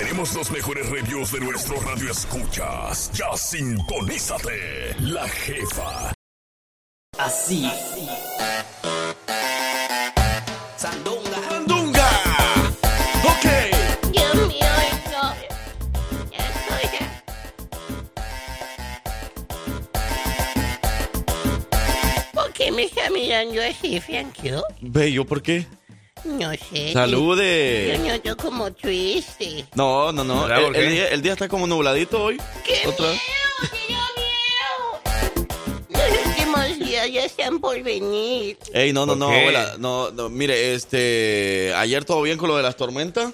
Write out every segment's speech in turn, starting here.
Tenemos los mejores reviews de nuestro radio escuchas. Ya sintonízate. La jefa. Así. Sandunga. ¡Sandunga! ¡Ok! Dios mío. Ya estoy ya. ¿Por qué me está mirando así, Frankie? Bello, ¿por qué? No sé. Yo Salude. noto como triste. No, no, no. ¿Verdad, El, día, el día está como nubladito hoy. ¡Qué Otra. miedo! ¡Qué miedo! Los últimos días ya están por venir. Ey, no, no, ¿Por no, abuela. No, no, mire, este. Ayer todo bien con lo de las tormentas.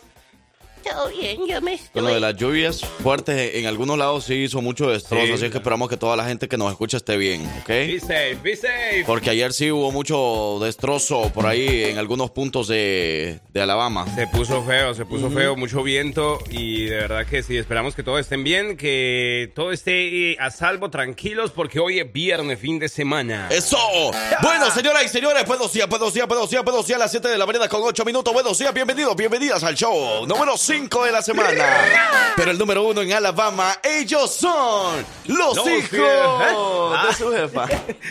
Todo bien, yo me estoy... Con lo de las lluvias fuertes. En algunos lados sí hizo mucho destrozo. Sí. así que esperamos que toda la gente que nos escucha esté bien, Be ¿ok? safe, be safe. Porque ayer sí hubo mucho destrozo por ahí en algunos puntos de, de Alabama. Se puso feo, se puso feo, mucho viento y de verdad que sí, esperamos que todos estén bien, que todo esté eh, a salvo, tranquilos, porque hoy es viernes, fin de semana. ¡Eso! Bueno, señoras y señores, buenos días, buenos días, buenos días, buenos días, a las 7 de la mañana con 8 minutos. Buenos días, bienvenidos, bienvenidas al show número 5 de la semana. Pero el número uno en Alabama, ellos son los, Los hijos de su jefa.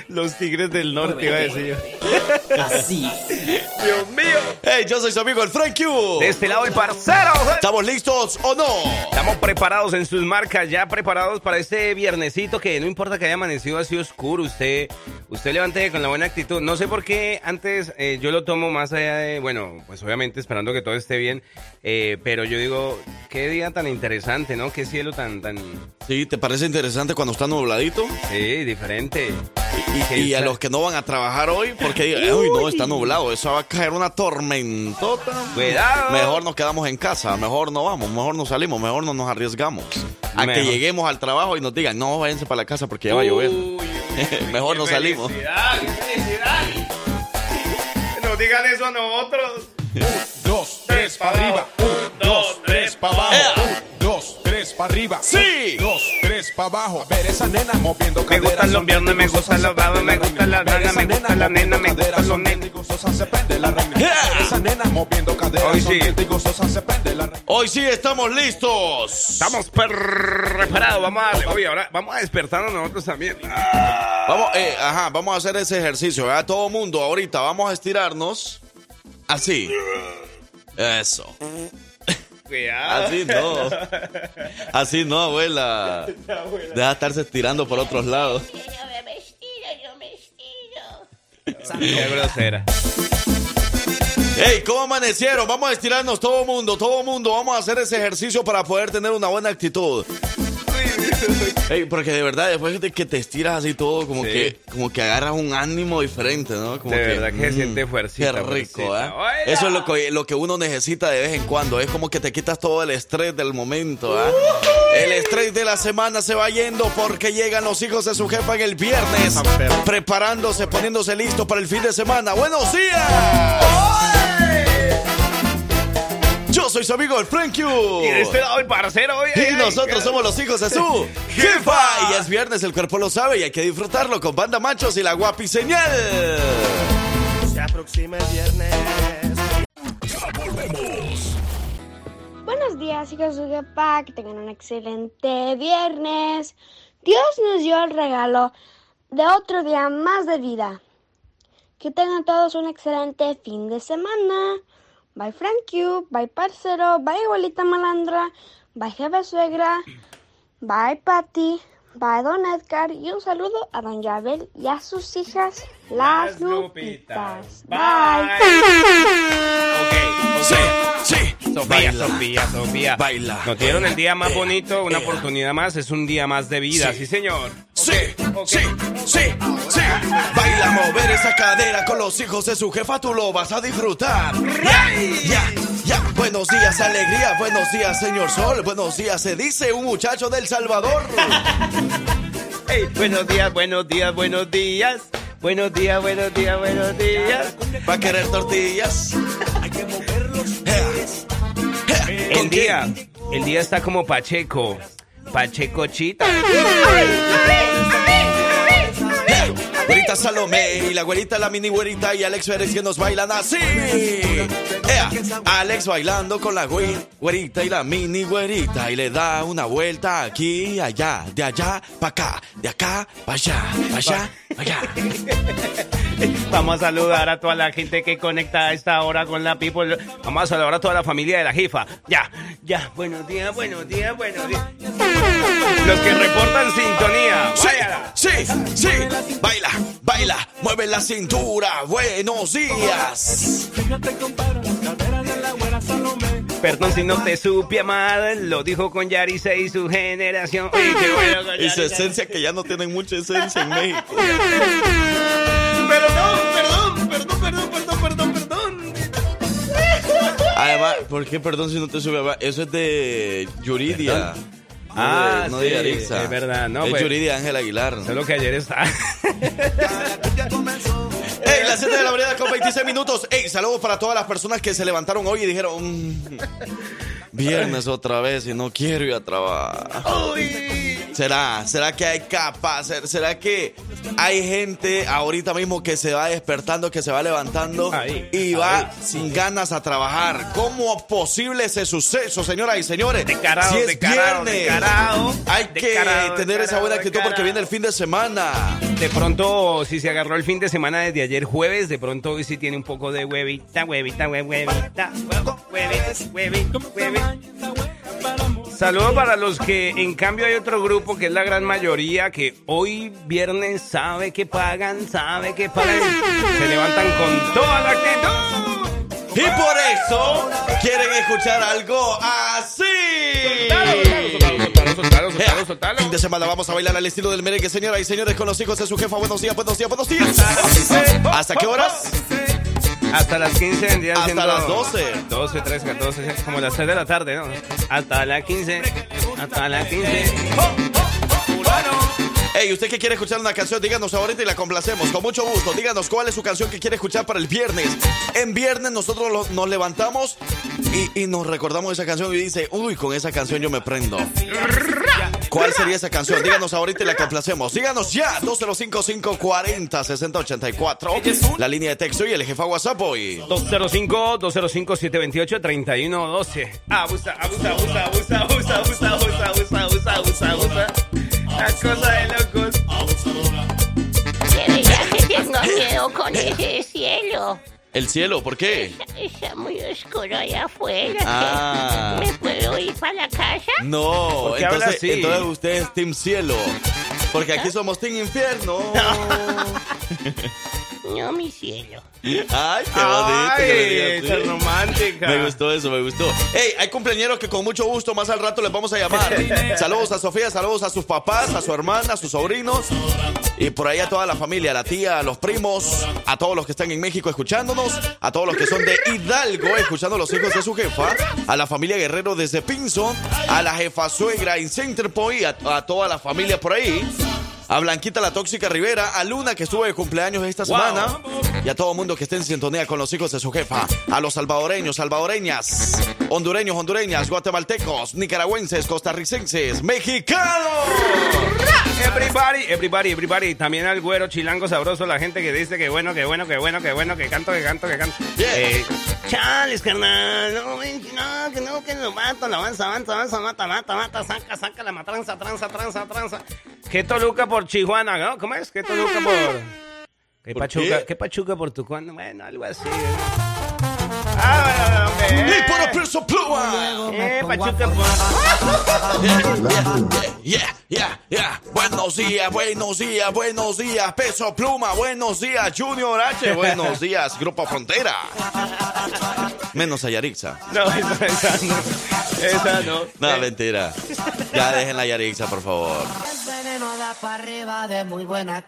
Los tigres del norte, iba a decir yo. Así. Dios mío. Hey, yo soy su amigo el Frank Q. De este lado el parcero. ¿Estamos listos o no? Estamos preparados en sus marcas, ya preparados para este viernesito que no importa que haya amanecido así oscuro, usted, usted levante con la buena actitud. No sé por qué antes eh, yo lo tomo más allá de, bueno, pues obviamente esperando que todo esté bien, eh, pero yo digo, qué día tan interesante, ¿no? Qué cielo tan, tan, Sí, ¿te parece interesante cuando está nubladito? sí, diferente. Y, y a los que no van a trabajar hoy, porque digan, uy, no, está nublado, eso va a caer una tormentota. Cuidado. Mejor nos quedamos en casa, mejor no vamos, mejor no salimos, mejor no nos arriesgamos. A que lleguemos al trabajo y nos digan, no, váyanse para la casa porque ya va a llover. Uy, uy, uy, Mejor no salimos. felicidad, qué felicidad. Nos digan eso a nosotros. dos, tres para arriba, un, dos, tres para abajo, un, dos, tres para arriba, Sí. un, dos, tres para abajo. A ver esa nena moviendo Me caderas. gustan los viernes, me gustan los bravos, me gustan las nalgas, me gusta la nena, me gustan los nenes. se prende la reina. Esa nena moviendo caderas, Hoy sí. se prende la reina. Hoy sí estamos listos. Estamos preparados, vamos a, oye, ahora vamos a despertarnos nosotros también. Vamos, eh, ajá, vamos a hacer ese ejercicio, ¿verdad? Todo mundo, ahorita vamos a estirarnos. Así. Eso. Cuidado. Así no. Así no, abuela. Deja de estarse estirando por otros lados. Yo me estiro, yo me estiro. Qué grosera. Hey, ¿cómo amanecieron? Vamos a estirarnos todo mundo, todo mundo. Vamos a hacer ese ejercicio para poder tener una buena actitud. Hey, porque de verdad, después de que te estiras así todo, como Sí. que como que agarras un ánimo diferente, ¿no? Como De que, verdad que se mm, siente fuercita, Qué rico, fuercita. ¿eh? Oiga. Eso es lo que, lo que uno necesita de vez en cuando. Es como que te quitas todo el estrés del momento, ¿eh? El estrés de la semana se va yendo porque llegan los hijos de su jefa en el viernes, preparándose, poniéndose listos para el fin de semana. ¡Buenos días! Yo soy su amigo el Frank Q. Y de este lado el parcero, oye. Y ay, nosotros somos los hijos de su jefa. Y es viernes, el cuerpo lo sabe y hay que disfrutarlo con Banda Machos y la guapi señal. Se aproxima el viernes. Ya volvemos. Buenos días, hijos de Jepa, que tengan un excelente viernes. Dios nos dio el regalo de otro día más de vida. Que tengan todos un excelente fin de semana. Bye, Frank you. Bye, parcero. Bye, abuelita malandra. Bye, jefa suegra. Bye, Patty. Bye, don Edgar. Y un saludo a don Yabel y a sus hijas, las, Lupitas. Bye. Ok, Sí, sí. Sofía, Baila. Sofía, Sofía. Baila. Nos dieron el día más bonito, una oportunidad más, es un día más de vida, sí, señor. Sí, sí, sí, sí. Baila mover esa cadera con los hijos de su jefa, tú lo vas a disfrutar. Ya, ya, ya. Buenos días, alegría. Buenos días, señor Sol. Buenos días, se dice un muchacho del Salvador. Hey, buenos días, buenos días, buenos días. Buenos días, buenos días, buenos días. Va a querer tortillas. El día, el día está como Pacheco. Pacheco Chita. Salomé y la güerita, la mini güerita y Alex Pérez que nos bailan así. Ea, Alex bailando con la güerita y la mini güerita y le da una vuelta aquí, allá, de allá para acá, de acá para allá, para allá, para allá. Vamos a saludar a toda la gente que conecta a esta hora con la People. Vamos a saludar a toda la familia de la jefa. Ya, ya. Buenos días, buenos días, buenos días. Los que reportan sintonía. Sí, Váyala. sí, sí. Baila, baila, mueve la cintura. Buenos días. Perdón si no te supe amar. Lo dijo con Yarise y su generación. Uy, qué bueno con Y su esencia que ya no tienen mucha esencia en México. Perdón, perdón, perdón, perdón, perdón, perdón, perdón. Además, ¿por qué perdón si no te sube? a- Eso es de Yuridia. Ah, de, no sí, de es verdad, no, Es pues. Yuridia Ángel Aguilar. Solo que ayer está. Ey, las 7 de la mañana con 26 minutos. Ey, saludos para todas las personas que se levantaron hoy y dijeron, "Mm, viernes otra vez y no quiero ir a trabajar. ¿Será? ¿Será que hay capas? ¿Será que hay gente ahorita mismo que se va despertando, que se va levantando Ahí, y va ahí. sin ganas a trabajar? ¿Cómo posible ese suceso, señoras y señores? Descarado, si es descarado, viernes, descarado. hay que tener esa buena actitud porque viene el fin de semana. De pronto, si se agarró el fin de semana desde ayer jueves, de pronto hoy sí tiene un poco de huevita, huevita, hue- huevita, huevo, huevita, huevita, huevita. Saludos para los que en cambio hay otro grupo que es la gran mayoría que hoy viernes sabe que pagan, sabe que pagan, se levantan con toda la actitud. Y por eso quieren escuchar algo así. Soltalo, soltalo, soltalo, soltalo. Fin de semana vamos a bailar al estilo del merengue, señoras y señores, con los hijos de su jefa. Buenos días, buenos días, buenos días. ¿Hasta qué horas? Hasta las 15 vendrían Hasta siendo las 12. 12, 13, 14, como las 3 de la tarde, ¿no? Hasta las 15. Hasta las 15. Hey, usted que quiere escuchar una canción, díganos ahorita y la complacemos. Con mucho gusto, díganos cuál es su canción que quiere escuchar para el viernes. En viernes nosotros lo- nos levantamos y, y nos recordamos esa canción y dice, uy, con esa canción yo me prendo. ¿Cuál sería esa canción? Díganos ahorita y la complacemos. Díganos ya, 205-540-6084. La línea de texto y el jefa WhatsApp hoy. 205-205-728-3112. Abusa, abusa, abusa, abusa, abusa, abusa, abusa, abusa, abusa, abusa, abusa. La cosa de locos. Pero ya que tengo miedo con ese cielo. El cielo, ¿por qué? Está muy oscuro allá afuera. Ah. ¿Me puedo ir para la casa? No, ¿Por qué habla entonces, así? entonces usted es Team Cielo. Porque aquí somos Team Infierno. No, mi cielo. Ay, qué bonito. Ay, que me romántica. Me gustó eso, me gustó. Hey, hay cumpleaños que con mucho gusto más al rato les vamos a llamar. saludos a Sofía, saludos a sus papás, a su hermana, a sus sobrinos. Y por ahí a toda la familia, a la tía, a los primos, a todos los que están en México escuchándonos, a todos los que son de Hidalgo escuchando a los hijos de su jefa, a la familia Guerrero desde Pinson, a la jefa suegra en Center Point, a, a toda la familia por ahí. A Blanquita la Tóxica Rivera, a Luna que estuvo de cumpleaños esta Wow. semana y a todo el mundo que esté en sintonía con los hijos de su jefa, a los salvadoreños, salvadoreñas, hondureños, hondureñas, guatemaltecos, nicaragüenses, costarricenses, mexicanos. Everybody, everybody, everybody. También al güero chilango sabroso, la gente que dice que bueno, que bueno, que bueno, que bueno, que canto, que canto, que canto. Yeah. Eh, chales, carnal. No, no, que no, que lo mato, lo avanza, avanza, avanza, mata, mata, mata, saca, saca la matranza, tranza, tranza, tranza. Que Toluca por Chihuahua, ¿no? ¿Cómo es? Que Toluca por. ¿Qué ¿Por Pachuca? qué? ¿Qué Pachuca por Tucán? Bueno, algo así. ¿eh? Ah. Y por Peso Pluma. Eh, Pachuca por. Yeah, yeah, yeah. Buenos días, buenos días, buenos días, Peso Pluma, buenos días, Junior H, buenos días, Grupo Frontera. Menos a Yarixa. No, esa, esa no. Esa no. No, Eh, mentira. Ya dejen la Yarixa, por favor.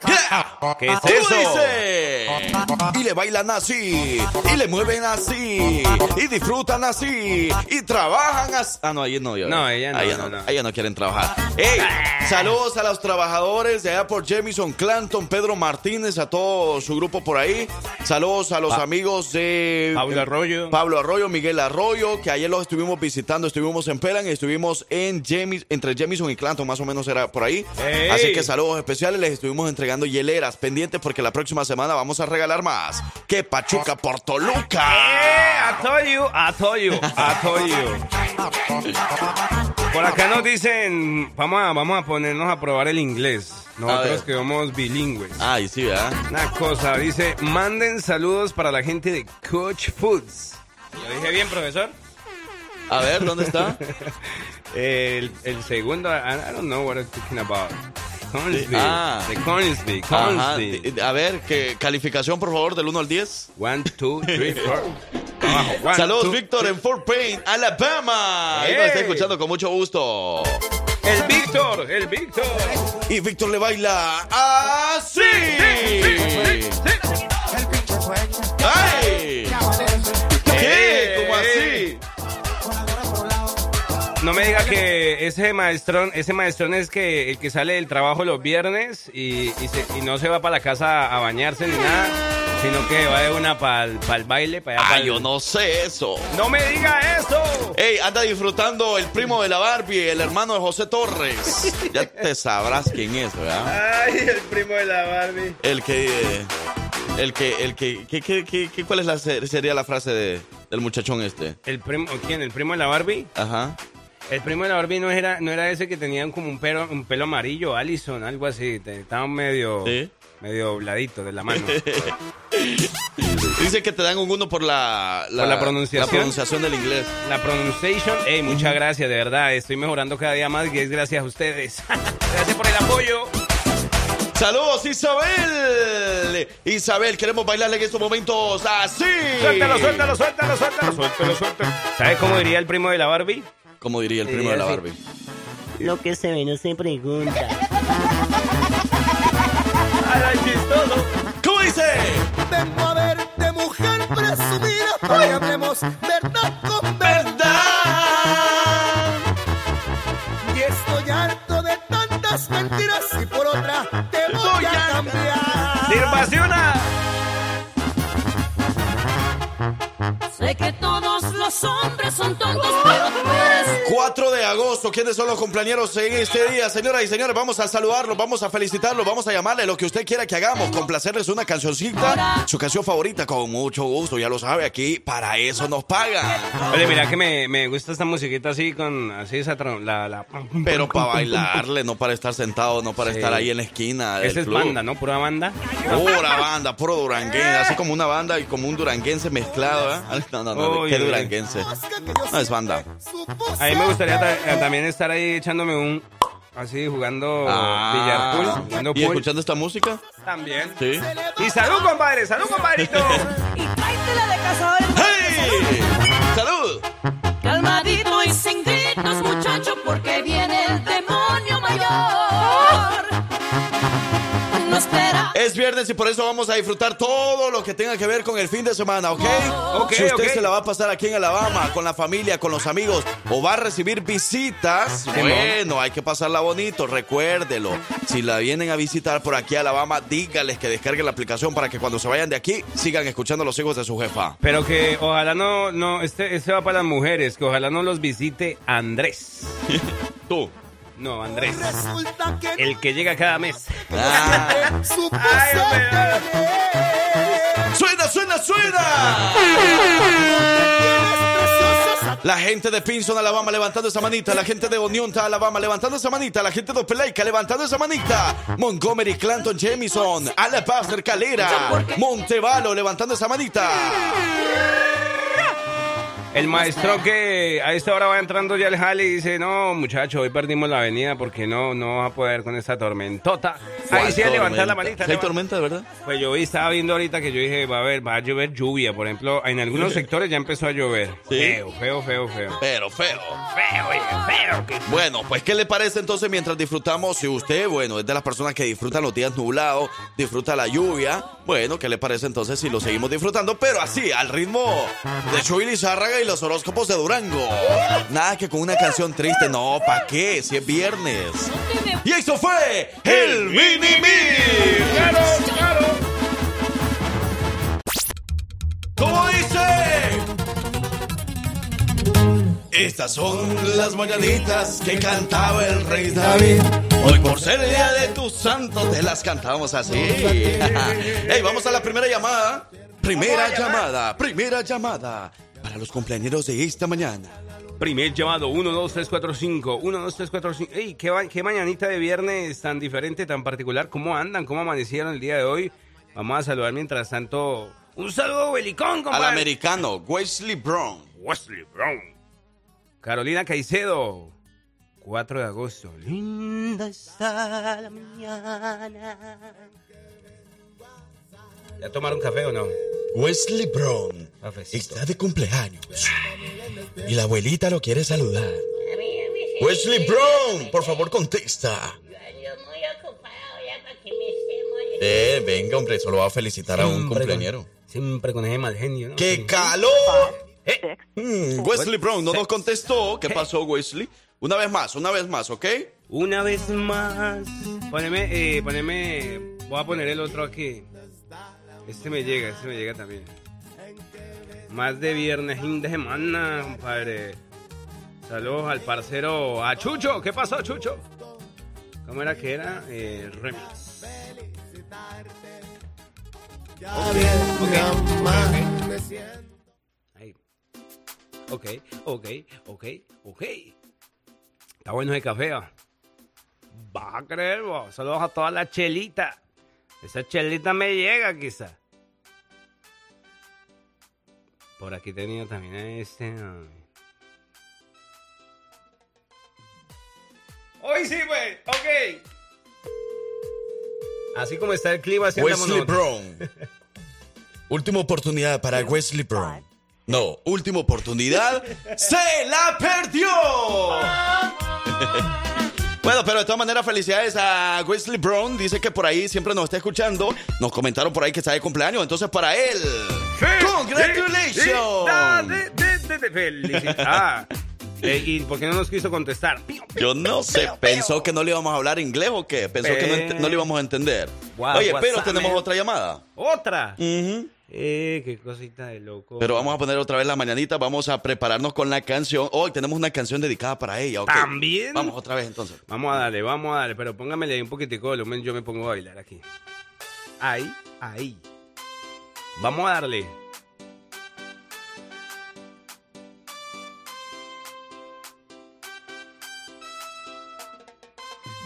Yeah. ¿Qué es ¿Cómo eso? dice? Y le bailan así, y le mueven así, y disfrutan así, y trabajan así. Ah, no, ahí no. yo- No, ella no, ahí no, no. Ellas no quieren trabajar. ¡Ey! Saludos a los trabajadores de allá por Jemison Clanton, Pedro Martínez, a todo su grupo por ahí. Saludos a los amigos de Pablo Arroyo. Pablo Arroyo, Miguel Arroyo, que ayer los estuvimos visitando, estuvimos en Pelan, estuvimos en Jemis, entre Jemison y Clanton, más o menos era por ahí. Eh. Ey. Así que saludos especiales, les estuvimos entregando hieleras pendientes porque la próxima semana vamos a regalar más. Que Pachuca por Toluca. Eh, I told you, I told you, I told you. Por acá nos dicen, vamos a, vamos a ponernos a probar el inglés. Nosotros que somos bilingües. Ay, sí, ¿verdad? Una cosa, dice, manden saludos para la gente de Coach Foods. ¿Lo dije bien, profesor? A ver, ¿dónde está? El, el segundo, I, I don't know what I'm talking about. Cornsby. Ah. De Cornsby, Ajá. Cornsby. di- A ver, ¿qué calificación, por favor, del 1 al 10? One, two, three, four. Abajo. One, Saludos, two, Víctor, en Fort Payne, Alabama. Ahí nos Ey. está escuchando con mucho gusto. El Víctor, el Víctor. Y Víctor le baila así. ¡Ay! ¿Qué? ¿Cómo así? No me diga que ese maestrón, ese maestrón es que el que sale del trabajo los viernes y, y, se- y no se va para la casa a bañarse ni nada, sino que va de una para el baile, para allá. Ay, pa'l- yo no sé eso. ¡No me diga eso! Ey, anda disfrutando el primo de la Barbie, el hermano de José Torres. Ya te sabrás quién es, ¿verdad? Ay, el primo de la Barbie. El que. El que. El que. ¿qué- qué- qué- qué- ¿Cuál es la, se- sería la frase de, del muchachón este? ¿El primo, quién? ¿El primo de la Barbie? Ajá. El primo de la Barbie no era, no era ese que tenía como un pelo, un pelo amarillo, Allison, algo así. Te- Estaba medio, Sí. medio dobladito de la mano. Dice que te dan un uno por la, Por la pronunciación. la pronunciación del inglés. La pronunciation, hey, muchas gracias, de verdad. Estoy mejorando cada día más y es gracias a ustedes. gracias por el apoyo. Saludos, Isabel. Isabel, queremos bailarle en estos momentos así. Suéltalo, suéltalo, suéltalo, suéltalo. Suéltalo, suéltalo. ¿Sabes cómo diría el primo de la Barbie? Como diría el primo de la. Barbie. Lo que se ve no se pregunta. ¡Ay, chistoso! ¿Cómo dice? Vengo a verte, mujer presumida, para que hablemos verdad con ¡Verdad! Y estoy harto de tantas mentiras y por otra te voy a cambiar. ¡Sirvaciona! Son tontos, pero tú 4 de agosto, ¿quiénes son los compañeros en este día? Señoras y señores, vamos a saludarlos, vamos a felicitarlos, vamos a llamarle lo que usted quiera que hagamos, complacerles una cancioncita, su canción favorita, con mucho gusto, ya lo sabe, aquí para eso nos pagan. Oye, mira que me, me gusta esta musiquita así con así esa la, la Pero para bailarle, no para estar sentado, no para Sí. estar ahí en la esquina. Esa es club. banda, ¿no? Pura banda. Pura banda, puro duranguense, así como una banda y como un duranguense mezclado, ¿eh? No, no, no, Uy, qué duranguense. No es banda. A mí me gustaría ta- eh, también estar ahí echándome un así jugando Ah. billar pool, jugando ¿Y pool. escuchando esta música? También. Sí. Y salud, compadre, salud, compadrito. y tráetela de cazadores. ¡Hey! ¡Salud! Calmadito y sin gritos, muchacho, porque Es viernes y por eso vamos a disfrutar todo lo que tenga que ver con el fin de semana, ¿ok? Ok, si usted se la va a pasar aquí en Alabama, con la familia, con los amigos, o va a recibir visitas, bueno, hay que pasarla bonito, recuérdelo. Si la vienen a visitar por aquí a Alabama, dígales que descarguen la aplicación para que cuando se vayan de aquí sigan escuchando los hijos de su jefa. Pero que ojalá no, no, este, este va para las mujeres, que ojalá no los visite Andrés. Tú. No, Andrés. El que llega cada mes. Ah. Ay. ¡Suena, suena, suena! La gente de Pinson, Alabama, levantando esa manita. La gente de Oneonta, Alabama, levantando esa manita. La gente de Opelaica, levantando esa manita. Montgomery, Clanton, Jamison, Alabaster, Calera, Montevalo, levantando esa manita. El maestro que a esta hora va entrando ya al jale y dice, no, muchacho, hoy perdimos la avenida porque no, no va a poder con esta tormentota. Ahí sí a levantar la manita. ¿Sí hay tormenta, de verdad? Pues yo vi- estaba viendo ahorita que yo dije, va a haber, va a llover lluvia, por ejemplo, en algunos sectores ya empezó a llover. Sí. Feo, feo, feo, feo. Pero feo. Feo, feo. que- Bueno, pues, ¿qué le parece entonces mientras disfrutamos? Si usted, bueno, es de las personas que disfrutan los días nublados, disfruta la lluvia, bueno, ¿qué le parece entonces si lo seguimos disfrutando? Pero así, al ritmo de Chuy Lizárraga y los horóscopos de Durango. Nada que con una canción triste, no, ¿pa' qué? Si es viernes. Y eso fue el Mini Mix. ¡Claro, claro! ¿Cómo dice? Estas son las mañanitas que cantaba el rey David. Hoy por ser el día de tu santo te las cantamos así. Hey, vamos a la primera llamada. Primera llamada, primera llamada para los cumpleaños de esta mañana. Primer llamado, 1, 2, 3, 4, 5. 1, 2, 3, 4, 5. Ey, ¿qué, qué mañanita de viernes tan diferente, tan particular. ¿Cómo andan? ¿Cómo amanecieron el día de hoy? Vamos a saludar mientras tanto. Un saludo belicón, Al compadre. americano, Wesley Brown. Wesley Brown. Carolina Caicedo. 4 de agosto. Linda está la mañana. ¿Ya tomaron café o no? Wesley Brown Cafecito. está de cumpleaños. Y la abuelita lo quiere saludar. Wesley Brown, por favor contesta. Yo muy ocupado ya para que me estemos. Eh, venga, hombre, solo va a felicitar a un cumpleañero. con- Siempre con ese mal genio, ¿no? ¡Qué calor! Mm, Wesley Brown no nos contestó. ¿Qué pasó, Wesley? Una vez más, una vez más, ¿ok? Una vez más. Poneme, eh, poneme. Voy a poner el otro aquí. Este me llega, este me llega también. Más de viernes, fin de semana, compadre. Saludos al parcero, a Chucho. ¿Qué pasó, Chucho? ¿Cómo era que era? Eh, remix. Ok, ok, ok, ok. Está bueno ese café, ¿ah? Vas a creer, vos. Saludos a toda la chelita. Esa chelita me llega, quizá. Por aquí tenía también a este. ¿no? Hoy sí, pues. Ok. Así como está el clima, así Wesley. Brown. Última oportunidad para Wesley Brown. No, última oportunidad. ¡Se la perdió! Bueno, pero de todas maneras, felicidades a Wesley Brown. Dice que por ahí siempre nos está escuchando. Nos comentaron por ahí que está de cumpleaños. Entonces, para él. ¡Congratulations! Felicidades. Eh, ¿Y por qué no nos quiso contestar? Yo no sé, pensó que no le íbamos a hablar inglés o qué. Pensó que no, le íbamos a entender. Guau, Oye, pero tenemos otra llamada. ¿Otra? Ujú. Eh, qué cosita de loco. Pero vamos a poner otra vez la mañanita, vamos a prepararnos con la canción. Hoy tenemos una canción dedicada para ella. ¿También? Vamos otra vez entonces. Vamos a darle, vamos a darle, pero póngamele ahí un poquitico de volumen, yo me pongo a bailar aquí. Ahí, ahí. Vamos a darle.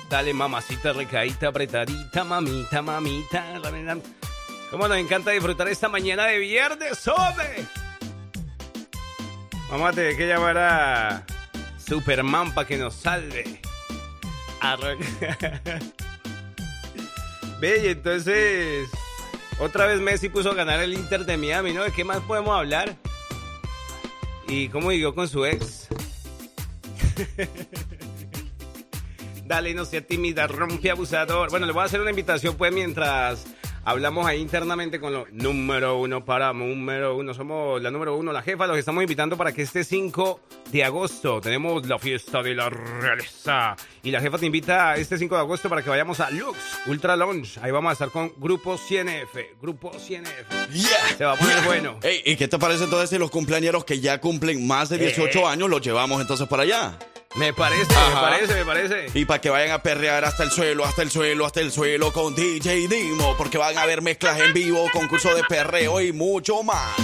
Dale, mamacita recadita, apretadita, mamita, mamita. Cómo nos encanta disfrutar esta mañana de viernes, hombre. Vamos a tener que llamar a Superman para que nos salve. Arranca. Ve, y entonces, otra vez Messi puso a ganar el Inter de Miami, ¿no? ¿De qué más podemos hablar? ¿Y cómo vivió con su ex? Dale, no sea tímida, rompe abusador. Bueno, le voy a hacer una invitación, pues, mientras hablamos ahí internamente con los número uno para número uno. Somos la número uno, la jefa. Los estamos invitando para que este 5 de agosto tenemos la fiesta de la realeza. Y la jefa te invita este 5 de agosto para que vayamos a Lux Ultra Lounge. Ahí vamos a estar con Grupo 100F. Grupo 100F. Yeah. Se va a poner Yeah. bueno. Ey, ¿Y qué te parece entonces si los cumpleañeros que ya cumplen más de 18 Eh. años los llevamos entonces para allá? Me parece, Ajá. me parece, me parece. Y para que vayan a perrear hasta el suelo, hasta el suelo, hasta el suelo con DJ Dimo, porque van a haber mezclas en vivo, concurso de perreo y mucho más.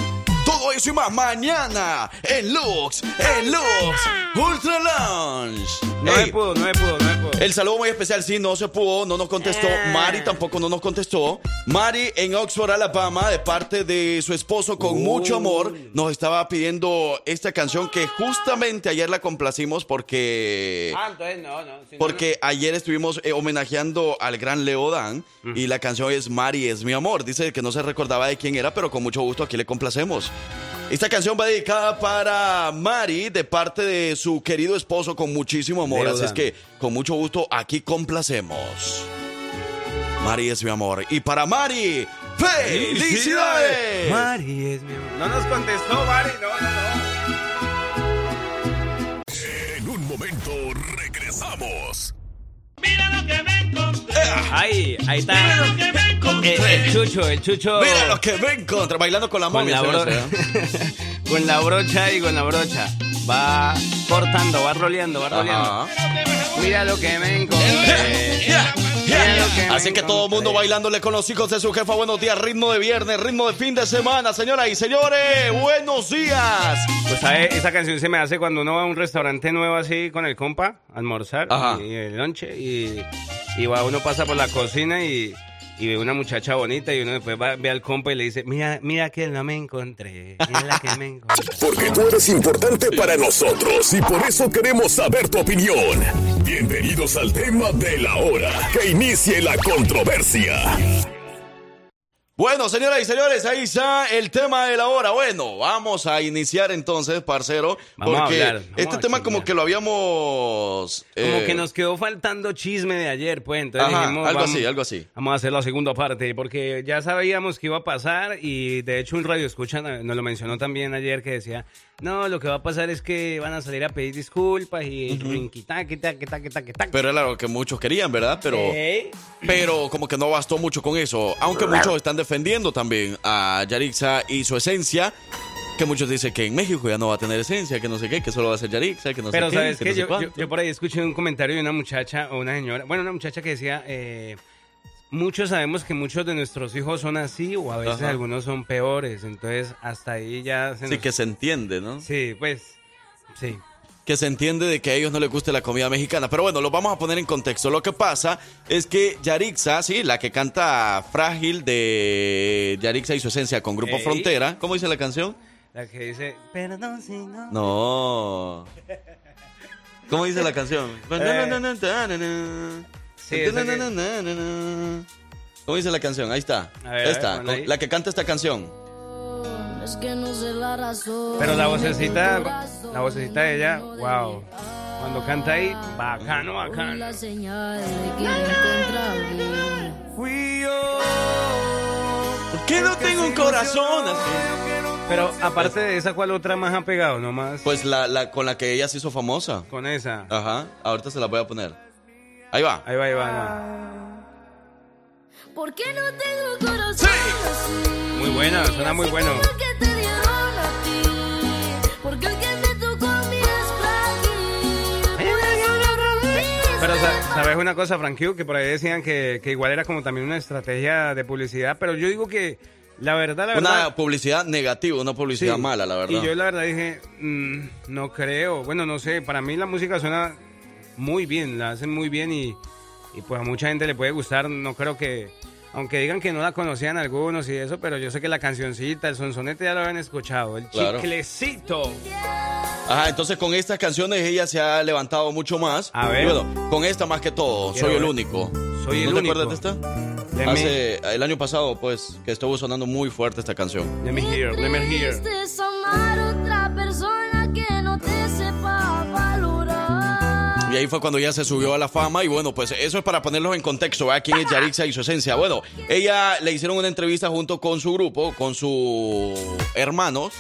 Todo eso y más mañana en Lux, en Lux, Ultra Lounge. No me pudo, no me pudo, no me pudo. El saludo muy especial, sí, no se pudo, no nos contestó. Mari tampoco no nos contestó. Mari en Oxford, Alabama, de parte de su esposo con mucho amor, nos estaba pidiendo esta canción que justamente ayer la complacimos porque... Ah, entonces no, no. si no, Porque ayer estuvimos eh, homenajeando al gran Leodán y la canción es Mari es mi amor. Dice que no se recordaba de quién era, pero con mucho gusto aquí le complacemos. Esta canción va dedicada para Mari de parte de su querido esposo con muchísimo amor. Así es que con mucho gusto aquí complacemos. Mari es mi amor. Y para Mari, ¡felicidades! Mari es mi amor. No nos contestó, Mari, no, no, no. En un momento regresamos. Mira lo que me encontré. Ahí, ahí está. Mira lo que me encontré. El, el chucho, el chucho. Mira lo que me encontré bailando con la con momia. la, se me bro- ¿eh? con la brocha y con la brocha. va cortando, va roleando, va roleando. Mira lo que me encontré. Yeah, yeah. Así que todo el mundo bailándole con los hijos de su jefa. Buenos días, ritmo de viernes, ritmo de fin de semana, señoras y señores. Buenos días. Pues ¿sabe? esa canción se me hace cuando uno va a un restaurante nuevo así con el compa, a almorzar Ajá. y, el lonche y, y va, uno pasa por la cocina y, y ve una muchacha bonita y uno después ve al compa y le dice, mira, mira que no me encontré, mira la que me encontré. Porque tú eres importante para nosotros y por eso queremos saber tu opinión. Bienvenidos al tema de la hora. Que inicie la controversia. Bueno, señoras y señores, ahí está el tema de la hora. Bueno, vamos a iniciar entonces, parcero, Vamos a porque hablar, este a tema como que lo habíamos... Como eh, que nos quedó faltando chisme de ayer, pues entonces Ajá, dijimos, algo vamos, así, algo así. Vamos a hacer la segunda parte, porque ya sabíamos que iba a pasar y de hecho un radio escucha nos lo mencionó también ayer que decía, no, lo que va a pasar es que van a salir a pedir disculpas y rinquita, quita, quita, quita, quita. Pero era lo que muchos querían, ¿verdad? Pero, pero como que no bastó mucho con eso. Aunque muchos están defendiendo también a Yarixa y su esencia. Que muchos dicen que en México ya no va a tener esencia, que no sé qué, que solo va a ser Yarixa, que no Pero sé qué. sabes que que no yo, yo por ahí escuché un comentario de una muchacha o una señora, bueno, una muchacha que decía, eh, muchos sabemos que muchos de nuestros hijos son así o a veces Ajá. algunos son peores, entonces hasta ahí ya se Sí, nos- que se entiende, ¿no? Sí, pues, sí. que se entiende de que a ellos no les guste la comida mexicana. Pero bueno, lo vamos a poner en contexto. Lo que pasa es que Yarixa, sí, la que canta Frágil de Yarixa y su esencia con Grupo Ey. Frontera. ¿Cómo dice la canción? La que dice, perdón si no. No. ¿Cómo dice la canción? Sí, esa que- ¿Cómo dice la canción? Ahí está. A ver, a ver, Esta, la que canta esta canción. Es que no sé la razón. Pero la vocecita, la vocecita de ella, wow. Cuando canta ahí, bacano, bacano. La señal de que. Fui yo. ¿Por qué no tengo un corazón así? Pero aparte de esa, ¿cuál otra más ha pegado? Nomás Pues la, la con la que ella se hizo famosa. con esa. Ajá, ahorita se la voy a poner. Ahí va. Ahí va, ahí va, ahí va. ¿Por qué no tengo corazón así? Muy buena, suena muy bueno. Pero sa- sabes una cosa, Frank Hugh, que por ahí decían que, que igual era como también una estrategia de publicidad, pero yo digo que la verdad, la verdad... Una publicidad negativa, una publicidad Sí. mala, la verdad. Y yo la verdad dije, mm, no creo. Bueno, no sé, para mí la música suena muy bien, la hacen muy bien y, y pues a mucha gente le puede gustar. No creo que, aunque digan que no la conocían algunos y eso, pero yo sé que la cancioncita, el sonsonete ya lo habían escuchado. El Claro. chiclecito. Ajá, entonces con estas canciones ella se ha levantado mucho más. A ver. Bueno, con esta más que todo, Quiero soy el ver. único. Soy ¿No el te único. acuerdas de esta? Let me, Hace el año pasado, pues, que estuvo sonando muy fuerte esta canción. let me hear, let me hear. Otra persona Y ahí fue cuando ya se subió a la fama y bueno, pues eso es para ponerlos en contexto, ¿verdad? ¿Quién es Yarixa y su esencia? Bueno, ella le hicieron una entrevista junto con su grupo, con sus hermanos.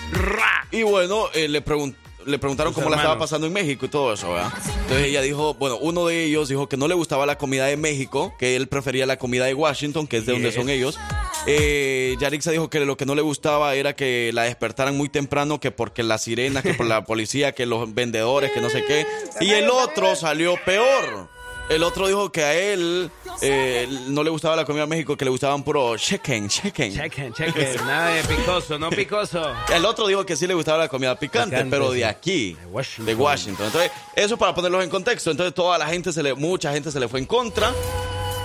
Y bueno, eh, le, pregun- le preguntaron Sus cómo la estaba pasando en México y todo eso, ¿verdad? Entonces ella dijo, bueno, uno de ellos dijo que no le gustaba la comida de México, que él prefería la comida de Washington, que es de donde son ellos. Eh, Yarixa dijo que lo que no le gustaba era que la despertaran muy temprano, que porque las sirenas, que por la policía, que los vendedores, que no sé qué. Y el otro salió peor. El otro dijo que a él eh, no le gustaba la comida de México, que le gustaban puro chicken, chicken. Chequen, chequen. Nada de picoso, no picoso. El otro dijo que sí le gustaba la comida picante, Picante, pero sí. de aquí, De Washington. de Washington. Entonces, eso es para ponerlos en contexto. Entonces, toda la gente se le, mucha gente se le fue en contra.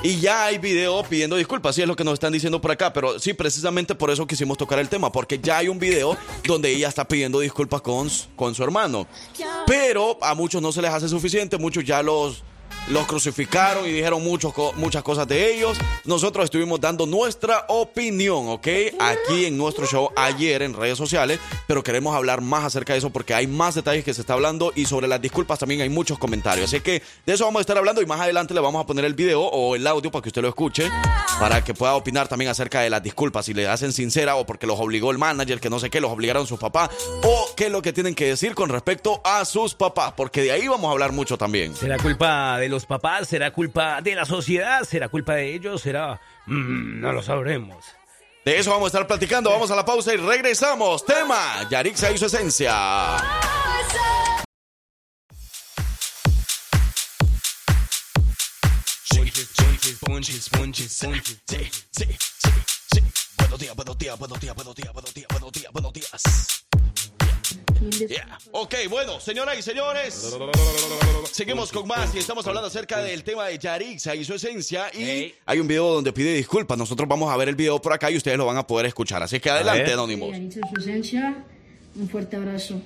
Y ya hay video pidiendo disculpas, sí es lo que nos están diciendo por acá, pero sí, precisamente por eso quisimos tocar el tema, porque ya hay un video donde ella está pidiendo disculpas con, con su hermano. Pero a muchos no se les hace suficiente, muchos ya los, los crucificaron y dijeron muchos muchas cosas de ellos. Nosotros estuvimos dando nuestra opinión, ¿ok? Aquí en nuestro show ayer en redes sociales, pero queremos hablar más acerca de eso porque hay más detalles que se está hablando y sobre las disculpas también hay muchos comentarios. Así que de eso vamos a estar hablando y más adelante le vamos a poner el video o el audio para que usted lo escuche, para que pueda opinar también acerca de las disculpas, si le hacen sincera o porque los obligó el manager, que no sé qué, los obligaron sus papás, o qué es lo que tienen que decir con respecto a sus papás, porque de ahí vamos a hablar mucho también. ¿Será culpa de los papás? ¿Será culpa de la sociedad? ¿Será culpa de ellos? ¿Será...? Mm, no lo sabremos. De eso vamos a estar platicando. Vamos a la pausa y regresamos. Tema, Yarixa y su esencia. Buenos días, buenos días, buenos días, buenos días, buenos días, buenos días. Yeah. Ok, bueno, señoras y señores, seguimos con más y estamos hablando acerca del tema de Yarixa y su esencia. Y hay un video donde pide disculpas. Nosotros vamos a ver el video por acá y ustedes lo van a poder escuchar. Así que adelante. Anónimos. Yaritza en su esencia, un fuerte abrazo.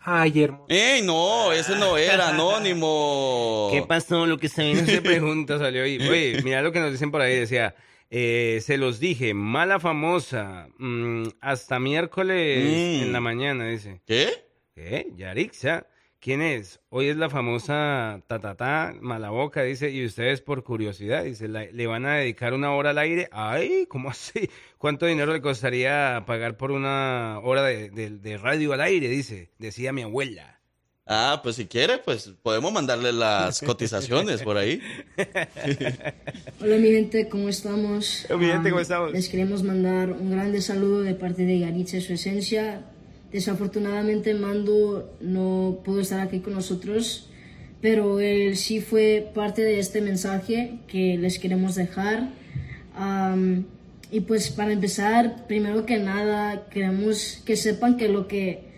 Ay, hermoso. ¡Ey, no! Ese no era Anónimo. ¿Qué pasó? Lo que se viene se pregunta salió ahí. Oye, mira lo que nos dicen por ahí. Decía, eh, se los dije, mala famosa, mm, hasta miércoles Mm. en la mañana, dice. ¿Qué? ¿Qué? Yarixa. ¿Quién es? Hoy es la famosa Tatatá Malaboca, dice, y ustedes por curiosidad, dice, la- le van a dedicar una hora al aire. Ay, ¿cómo así? ¿Cuánto dinero le costaría pagar por una hora de, de- de radio al aire? Dice, decía mi abuela. Ah, pues si quiere, pues podemos mandarle las cotizaciones por ahí. Hola mi gente, ¿cómo estamos? Hola, mi gente, ¿cómo Am, estamos? Les queremos mandar un grande saludo de parte de Yaritza y su esencia. Desafortunadamente Mando no pudo estar aquí con nosotros, pero él sí fue parte de este mensaje que les queremos dejar. Am, y pues para empezar, primero que nada, queremos que sepan que lo que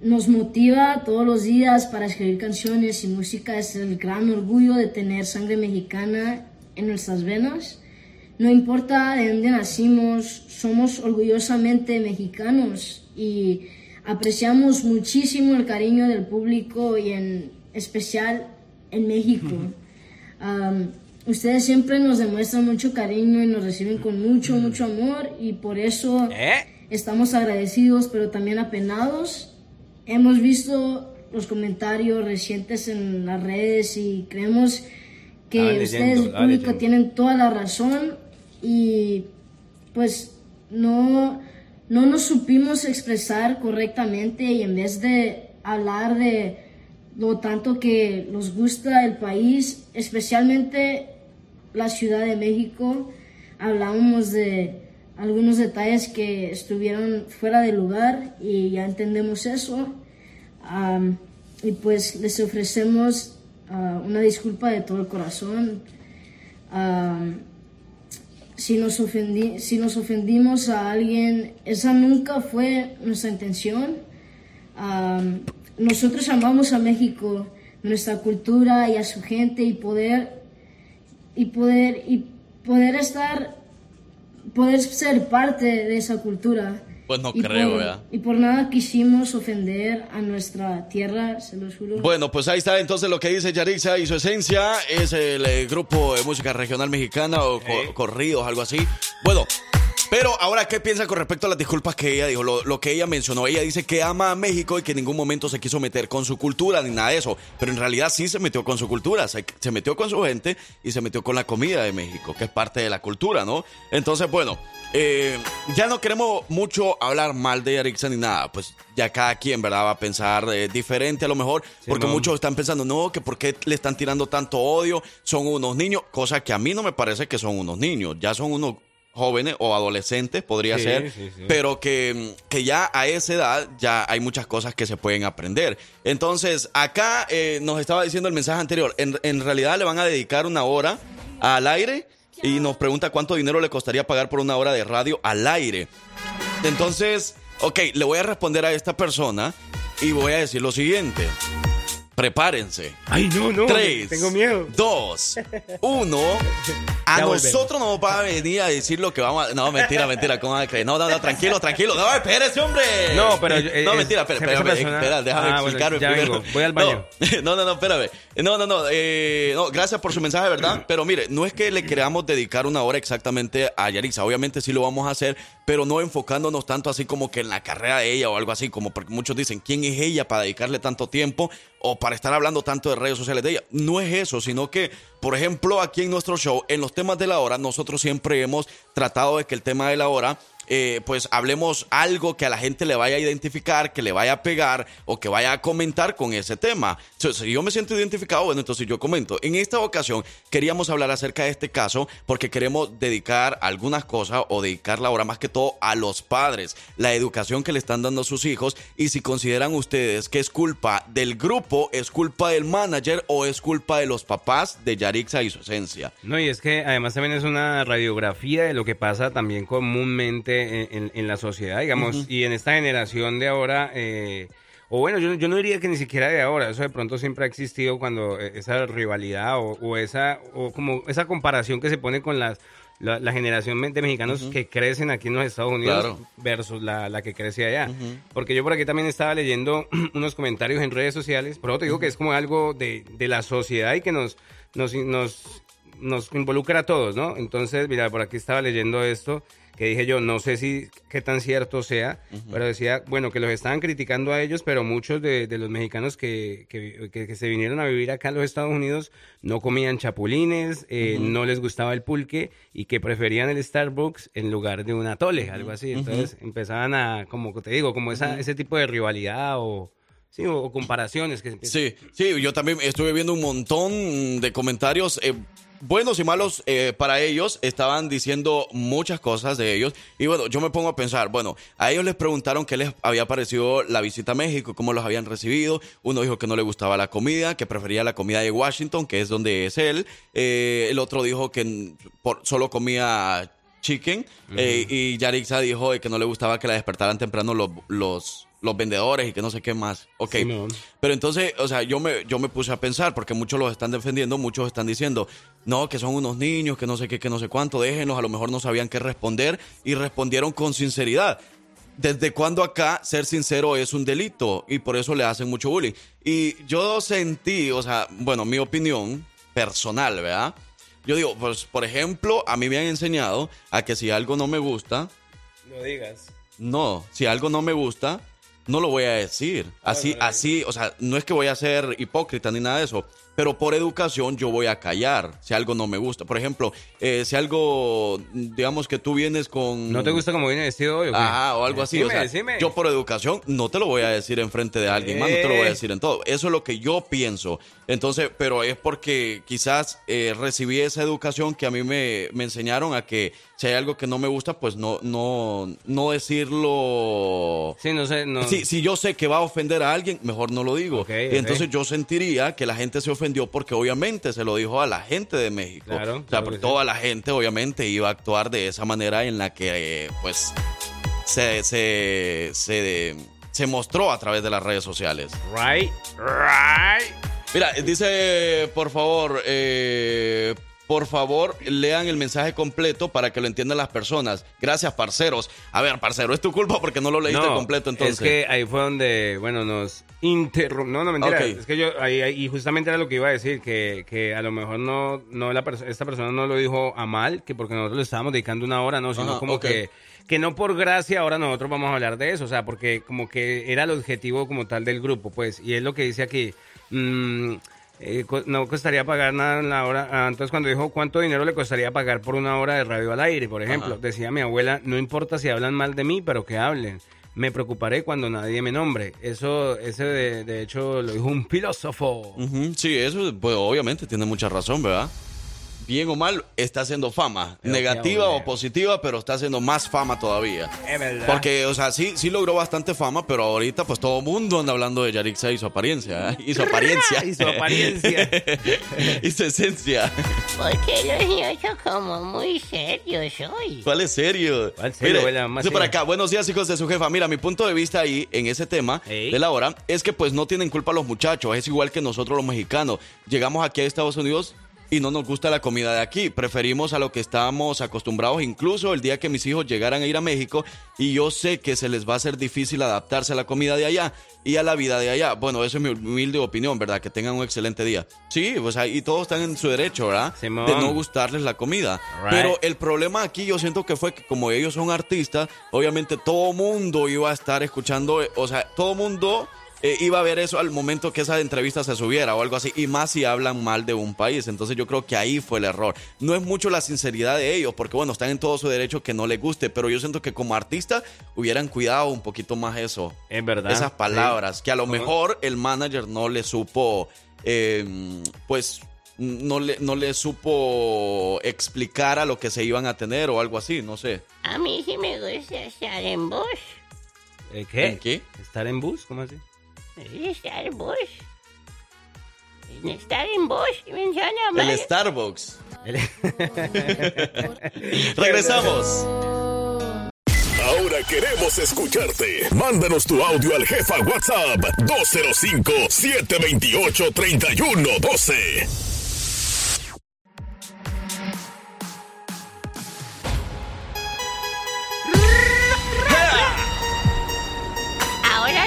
nos motiva todos los días para escribir canciones y música es el gran orgullo de tener sangre mexicana en nuestras venas. No importa de dónde nacimos, somos orgullosamente mexicanos y apreciamos muchísimo el cariño del público y en especial en México. Ustedes siempre nos demuestran mucho cariño y nos reciben con mucho, mucho amor y por eso ¿Eh? estamos agradecidos pero también apenados. Hemos visto los comentarios recientes en las redes y creemos que Dale, ustedes, Yendo, el dale, público, Yendo. tienen toda la razón y pues no, no nos supimos expresar correctamente y en vez de hablar de lo tanto que nos gusta el país, especialmente la Ciudad de México, hablábamos de algunos detalles que estuvieron fuera de lugar y ya entendemos eso. Y pues les ofrecemos ah, una disculpa de todo el corazón. Si nos, ofendi- si nos ofendimos a alguien, esa nunca fue nuestra intención. Nosotros amamos a México, nuestra cultura y a su gente y poder y poder y poder estar poder ser parte de esa cultura. Pues no Y creo, por- ¿verdad? Y por nada quisimos ofender a nuestra tierra, se los juro. Bueno, pues ahí está entonces lo que dice Yarixa y su esencia es el eh, grupo de música regional mexicana o co- corridos, algo así. Bueno, pero ahora, ¿qué piensa con respecto a las disculpas que ella dijo? Lo, lo que ella mencionó, ella dice que ama a México y que en ningún momento se quiso meter con su cultura ni nada de eso, pero en realidad sí se metió con su cultura, se, se metió con su gente y se metió con la comida de México, que es parte de la cultura, ¿no? Entonces, bueno, eh, ya no queremos mucho hablar mal de Yarixa ni nada, pues ya cada quien, ¿verdad? Va a pensar eh, diferente a lo mejor, porque no. muchos están pensando, no, que por qué le están tirando tanto odio, son unos niños, cosa que a mí no me parece que son unos niños, ya son unos jóvenes o adolescentes, podría Sí, ser, sí, sí. pero que, que ya a esa edad ya hay muchas cosas que se pueden aprender. Entonces, acá eh, nos estaba diciendo el mensaje anterior, en, en realidad le van a dedicar una hora al aire y nos pregunta cuánto dinero le costaría pagar por una hora de radio al aire. Entonces, ok, le voy a responder a esta persona y voy a decir lo siguiente. Prepárense. Ay, no, no. Tres, Tengo miedo. dos, uno. A Ya volvemos. nosotros no nos va a venir a decir lo que vamos a... No, mentira, mentira, ¿cómo van a creer? No, no, no, tranquilo, tranquilo. No, espérese, hombre. No, pero, eh, No, es- mentira, espera, espérame, persona- espera, déjame Ah, explicarme primero. vengo, voy al baño. No, no, no, espérame. No, no, no, eh, no, gracias por su mensaje, ¿verdad? Pero mire, no es que le queramos dedicar una hora exactamente a Yarixa. Obviamente sí lo vamos a hacer, pero no enfocándonos tanto así como que en la carrera de ella o algo así, como porque muchos dicen, ¿quién es ella para dedicarle tanto tiempo o para estar hablando tanto de redes sociales de ella? No es eso, sino que, por ejemplo, aquí en nuestro show, en los temas de la hora, nosotros siempre hemos tratado de que el tema de la hora eh, pues hablemos algo que a la gente le vaya a identificar, que le vaya a pegar o que vaya a comentar con ese tema. So, si yo me siento identificado, bueno, entonces yo comento. En esta ocasión queríamos hablar acerca de este caso porque queremos dedicar algunas cosas o dedicarla ahora más que todo a los padres, la educación que le están dando a sus hijos y si consideran ustedes que es culpa del grupo, es culpa del manager o es culpa de los papás de Yarixa y su esencia. No, y es que además también es una radiografía de lo que pasa también comúnmente en, en- en la sociedad, digamos, Ujú. y en esta generación de ahora, eh, o bueno, yo, yo no diría que ni siquiera de ahora, eso de pronto siempre ha existido cuando eh, esa rivalidad o, o esa, o como esa comparación que se pone con las, la, la generación de mexicanos que crecen aquí en los Estados Unidos Claro. versus la, la que crece allá. Porque yo por aquí también estaba leyendo unos comentarios en redes sociales, por eso te digo que es como algo de, de la sociedad y que nos, nos, nos, nos involucra a todos, ¿no? Entonces, mira, por aquí estaba leyendo esto que dije yo, no sé si qué tan cierto sea, pero decía, bueno, que los estaban criticando a ellos, pero muchos de, de los mexicanos que, que, que- que se vinieron a vivir acá en los Estados Unidos no comían chapulines, eh, no les gustaba el pulque y que preferían el Starbucks en lugar de un atole, algo así. Entonces empezaban a, como te digo, como esa, ese tipo de rivalidad o, sí, o, comparaciones que. Sí, sí, yo también estuve viendo un montón de comentarios. eh, buenos y malos eh, para ellos, estaban diciendo muchas cosas de ellos. Y bueno, yo me pongo a pensar, bueno, a ellos les preguntaron qué les había parecido la visita a México, cómo los habían recibido. Uno dijo que no le gustaba la comida, que prefería la comida de Washington, que es donde es él. Eh, el otro dijo que por- solo comía chicken. eh, y Yarixa dijo que no le gustaba que la despertaran temprano los, los, los vendedores y que no sé qué más. Ok. Pero entonces, o sea, yo me, yo me puse a pensar, porque muchos los están defendiendo, muchos están diciendo, no, que son unos niños, que no sé qué, que no sé cuánto, déjenlos, a lo mejor no sabían qué responder y respondieron con sinceridad. ¿Desde cuándo acá ser sincero es un delito? Y por eso le hacen mucho bullying. Y yo sentí, o sea, bueno, mi opinión personal, ¿verdad? Yo digo, pues, por ejemplo, a mí me han enseñado a que si algo no me gusta, No digas. no, si algo no me gusta, no lo voy a decir. Así, así, o sea, no es que voy a ser hipócrita ni nada de eso, pero por educación yo voy a callar si algo no me gusta. Por ejemplo, eh, si algo, digamos que tú vienes con... ¿No te gusta cómo viene vestido hoy? Ajá, o algo así. Decime, o sea, decime. yo por educación no te lo voy a decir en frente de alguien más, no te lo voy a Eh. decir en todo. Eso es lo que yo pienso. Entonces, pero es porque quizás eh, recibí esa educación que a mí me, me enseñaron a que si hay algo que no me gusta, pues no, no, no decirlo. Sí, no sé, no. Si, si yo sé que va a ofender a alguien, mejor no lo digo. Y entonces yo sentiría que la gente se ofendió porque obviamente se lo dijo a la gente de México. Claro, o sea, claro sí. toda la gente obviamente iba a actuar de esa manera en la que, pues, se, se, se, se mostró a través de las redes sociales. Right, right. Mira, dice, por favor, eh, por favor, lean el mensaje completo para que lo entiendan las personas. Gracias, parceros. A ver, parcero, es tu culpa porque no lo leíste No, completo entonces. Es que ahí fue donde, bueno, nos interrumpimos. No, no, mentira. Es que yo, ahí, ahí- y justamente era lo que iba a decir, que, que a lo mejor no, no la esta persona no lo dijo a mal, que porque nosotros le estábamos dedicando una hora, no, sino Ajá, como que, que no por gracia ahora nosotros vamos a hablar de eso, o sea, porque como que era el objetivo como tal del grupo, pues, y es lo que dice aquí. mm, eh, co- no costaría pagar nada en la hora. ah, Entonces, cuando dijo cuánto dinero le costaría pagar por una hora de radio al aire, por ejemplo, Ajá. decía mi abuela, no importa si hablan mal de mí, pero que hablen. Me preocuparé cuando nadie me nombre. Eso, ese de, de hecho lo dijo un filósofo. Ujú, Sí, eso, pues obviamente tiene mucha razón, ¿verdad? Bien o mal, está haciendo fama. Pero Negativa o positiva, pero está haciendo más fama todavía. Es verdad. Porque, o sea, sí, sí logró bastante fama, pero ahorita pues todo el mundo anda hablando de Yarixa y su apariencia. ¿eh? Y su apariencia. Y su apariencia. y su esencia. Porque niños como muy serios hoy. ¿Cuál es serio? ¿Cuál serio, Mire? Más serio. acá, buenos días hijos de su jefa. Mira, mi punto de vista ahí en ese tema de la hora es que pues no tienen culpa los muchachos, es igual que nosotros los mexicanos. Llegamos aquí a Estados Unidos y no nos gusta la comida de aquí, preferimos a lo que estábamos acostumbrados, incluso el día que mis hijos llegaran a ir a México y yo sé que se les va a ser difícil adaptarse a la comida de allá y a la vida de allá. Bueno, eso es mi humilde opinión, ¿verdad? Que tengan un excelente día. Sí, pues ahí todos están en su derecho, ¿verdad? Simón. De no gustarles la comida. Right. Pero el problema aquí yo siento que fue que como ellos son artistas, obviamente todo mundo iba a estar escuchando, eh, o sea, todo mundo eh, iba a ver eso al momento que esa entrevista se subiera o algo así, y más si hablan mal de un país. Entonces yo creo que ahí fue el error. No es mucho la sinceridad de ellos, porque bueno, están en todo su derecho que no les guste, pero yo siento que como artista hubieran cuidado un poquito más eso. Es verdad. Esas palabras, Sí. que a lo mejor el manager no le supo, eh, pues... No le, no le supo explicar a lo que se iban a tener o algo así, no sé. A mí sí me gusta estar en bus. ¿Eh, ¿Qué? ¿En qué? ¿Estar en bus? ¿Cómo así? Estar en Estar en suena El. Starbucks. Regresamos. Ahora queremos escucharte. Mándanos tu audio al jefa WhatsApp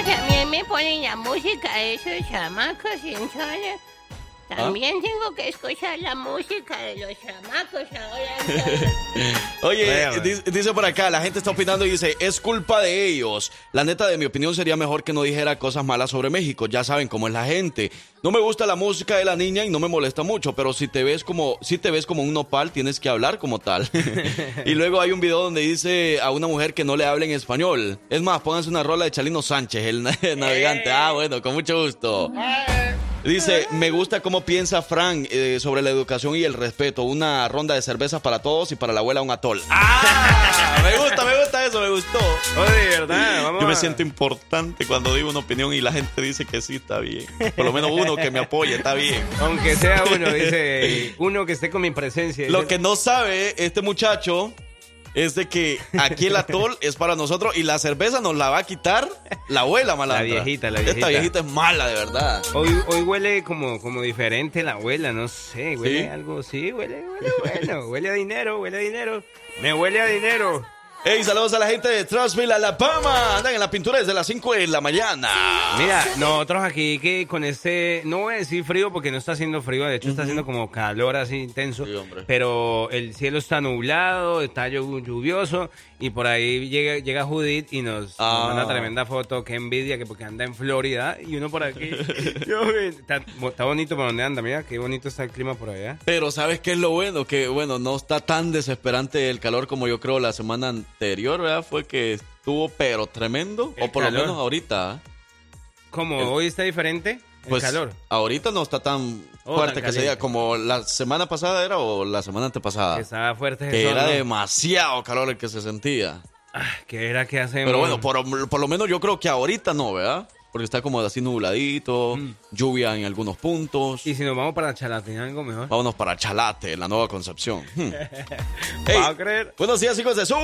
205-728-3112. Ahora también me ponen la música de esos chamacos y entonces también ¿Ah? tengo que escuchar la música de los chamacos ahora. Oye, Vea, vea. di- dice por acá, la gente está opinando y dice, es culpa de ellos. La neta, de mi opinión, sería mejor que no dijera cosas malas sobre México. Ya saben cómo es la gente. No me gusta la música de la niña y no me molesta mucho, pero si te ves como, si te ves como un nopal, tienes que hablar como tal. y luego hay un video donde dice a una mujer que no le hable en español. Es más, pónganse una rola de Chalino Sánchez, el na- navegante. Ah, bueno, con mucho gusto. Dice, me gusta cómo piensa Frank eh, sobre la educación y el respeto. Una ronda de cervezas para todos y para la abuela un atol. ¡Ah! Me gusta, me gusta eso, me gustó. Oye, ¿verdad? Vamos Yo me siento importante cuando digo una opinión y la gente dice que sí, está bien. Por lo menos uno que me apoye, está bien. Aunque sea uno, dice, uno que esté con mi presencia. Lo que no sabe este muchacho es de que aquí el atol es para nosotros y la cerveza nos la va a quitar la abuela malandra. La viejita, la Esta viejita. viejita es mala, de verdad. Hoy, hoy huele como, como diferente la abuela, no sé, huele ¿Sí? algo, sí, huele, huele bueno, huele a dinero, huele a dinero, me huele a dinero. Hey, saludos a la gente de Trustville, Alabama. Andan en la pintura desde las 5 de la mañana. Mira, nosotros aquí que con este, no voy a decir frío porque no está haciendo frío, de hecho está haciendo como calor así intenso, Sí, hombre. pero el cielo está nublado, está llu- lluvioso y por ahí llega, llega Judith y nos, nos Ah. manda tremenda foto, qué envidia que porque anda en Florida y uno por aquí. Está, está bonito por donde anda, mira, qué bonito está el clima por allá. Pero ¿sabes qué es lo bueno? Que, bueno, no está tan desesperante el calor como yo creo la semana anterior, ¿verdad? Fue que estuvo, pero tremendo. El o por lo menos ahorita. Como El- hoy está diferente, el Pues calor. ahorita no está tan Oh, fuerte tan que se diga caliente. como la semana pasada era o la semana antepasada. Que estaba fuerte. Que eso, era ¿no? demasiado calor el que se sentía. ¿Qué era que hacemos? Pero bueno, por, por lo menos yo creo que ahorita no, ¿verdad? Porque está como así nubladito, lluvia en algunos puntos. Mm. Y si nos vamos para Chalatenango, mejor. Vámonos para Chalate, la nueva concepción. Hmm. ¿Va a creer? Buenos días, hijos de su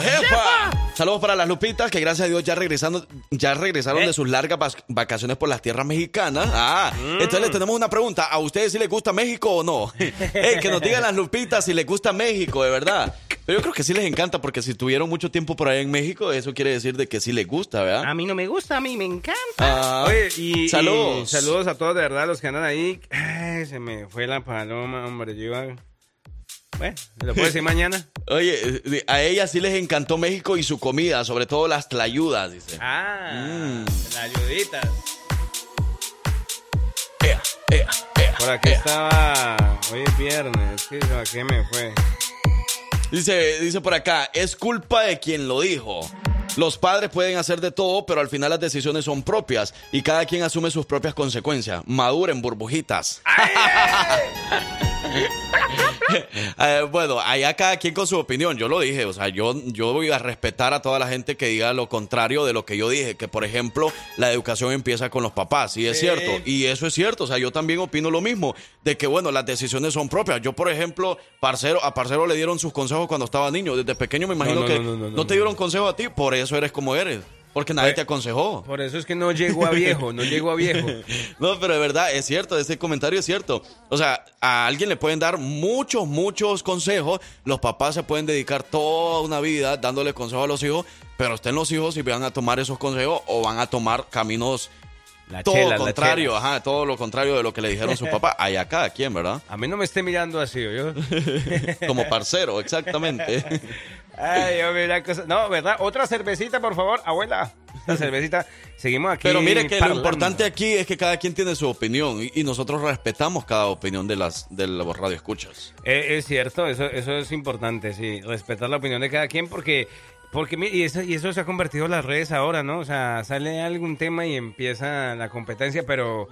jefa. Saludos para las Lupitas, que gracias a Dios ya regresando, ya regresaron ¿Eh? de sus largas vacaciones por las tierras mexicanas. Ah, Mm. entonces les tenemos una pregunta. ¿A ustedes si les gusta México o no? Que nos digan las Lupitas si les gusta México, de verdad. Pero yo creo que sí les encanta, porque si tuvieron mucho tiempo por ahí en México, eso quiere decir de que sí les gusta, ¿verdad? A mí no me gusta, a mí me encanta. Ah, Oye, y, saludos. y saludos a todos, de verdad, los que andan ahí. Ay, se me fue la paloma, hombre. Yo. Bueno, ¿lo puedo decir mañana? Oye, a ella sí les encantó México y su comida, sobre todo las tlayudas, dice. Ah, Mm. Ea, ea, ea, Por aquí estaba... Hoy es viernes, ¿qué, ¿a qué me fue? Dice, dice por acá, es culpa de quien lo dijo. Los padres pueden hacer de todo, pero al final las decisiones son propias y cada quien asume sus propias consecuencias. Maduren, burbujitas. Eh, bueno, allá cada quien con su opinión. Yo lo dije, o sea, yo, yo voy a respetar a toda la gente que diga lo contrario de lo que yo dije, que por ejemplo la educación empieza con los papás, y es Sí. cierto, y eso es cierto, o sea, yo también opino lo mismo, de que bueno, las decisiones son propias. Yo, por ejemplo, Parcero, a Parcero le dieron sus consejos cuando estaba niño, desde pequeño me imagino no, que no, no, no, no, no, te dieron consejo a ti, por eso eres como eres, porque nadie Pues- te aconsejó. Por eso es que no llego a viejo, no llego a viejo. No, pero de verdad, es cierto, ese comentario es cierto. O sea, a alguien le pueden dar muchos, muchos consejos. Los papás se pueden dedicar toda una vida dándole consejos a los hijos, pero estén los hijos y van a tomar esos consejos o van a tomar caminos La todo chela, la contrario, ajá, todo lo contrario de lo que le dijeron su papá. Allá cada quien, ¿verdad? A mí no me esté mirando así, yo. Como parcero, exactamente. Ay, hombre, la cosa. No, ¿verdad? Otra cervecita, por favor, abuela. esta cervecita. Seguimos aquí. Pero mire que lo importante aquí es que cada quien tiene su opinión y, y nosotros respetamos cada opinión de las de los radioescuchas. Eh, es cierto, eso, eso es importante, sí, respetar la opinión de cada quien porque, porque y, eso, y eso se ha convertido en las redes ahora, ¿no? O sea, sale algún tema y empieza la competencia, pero,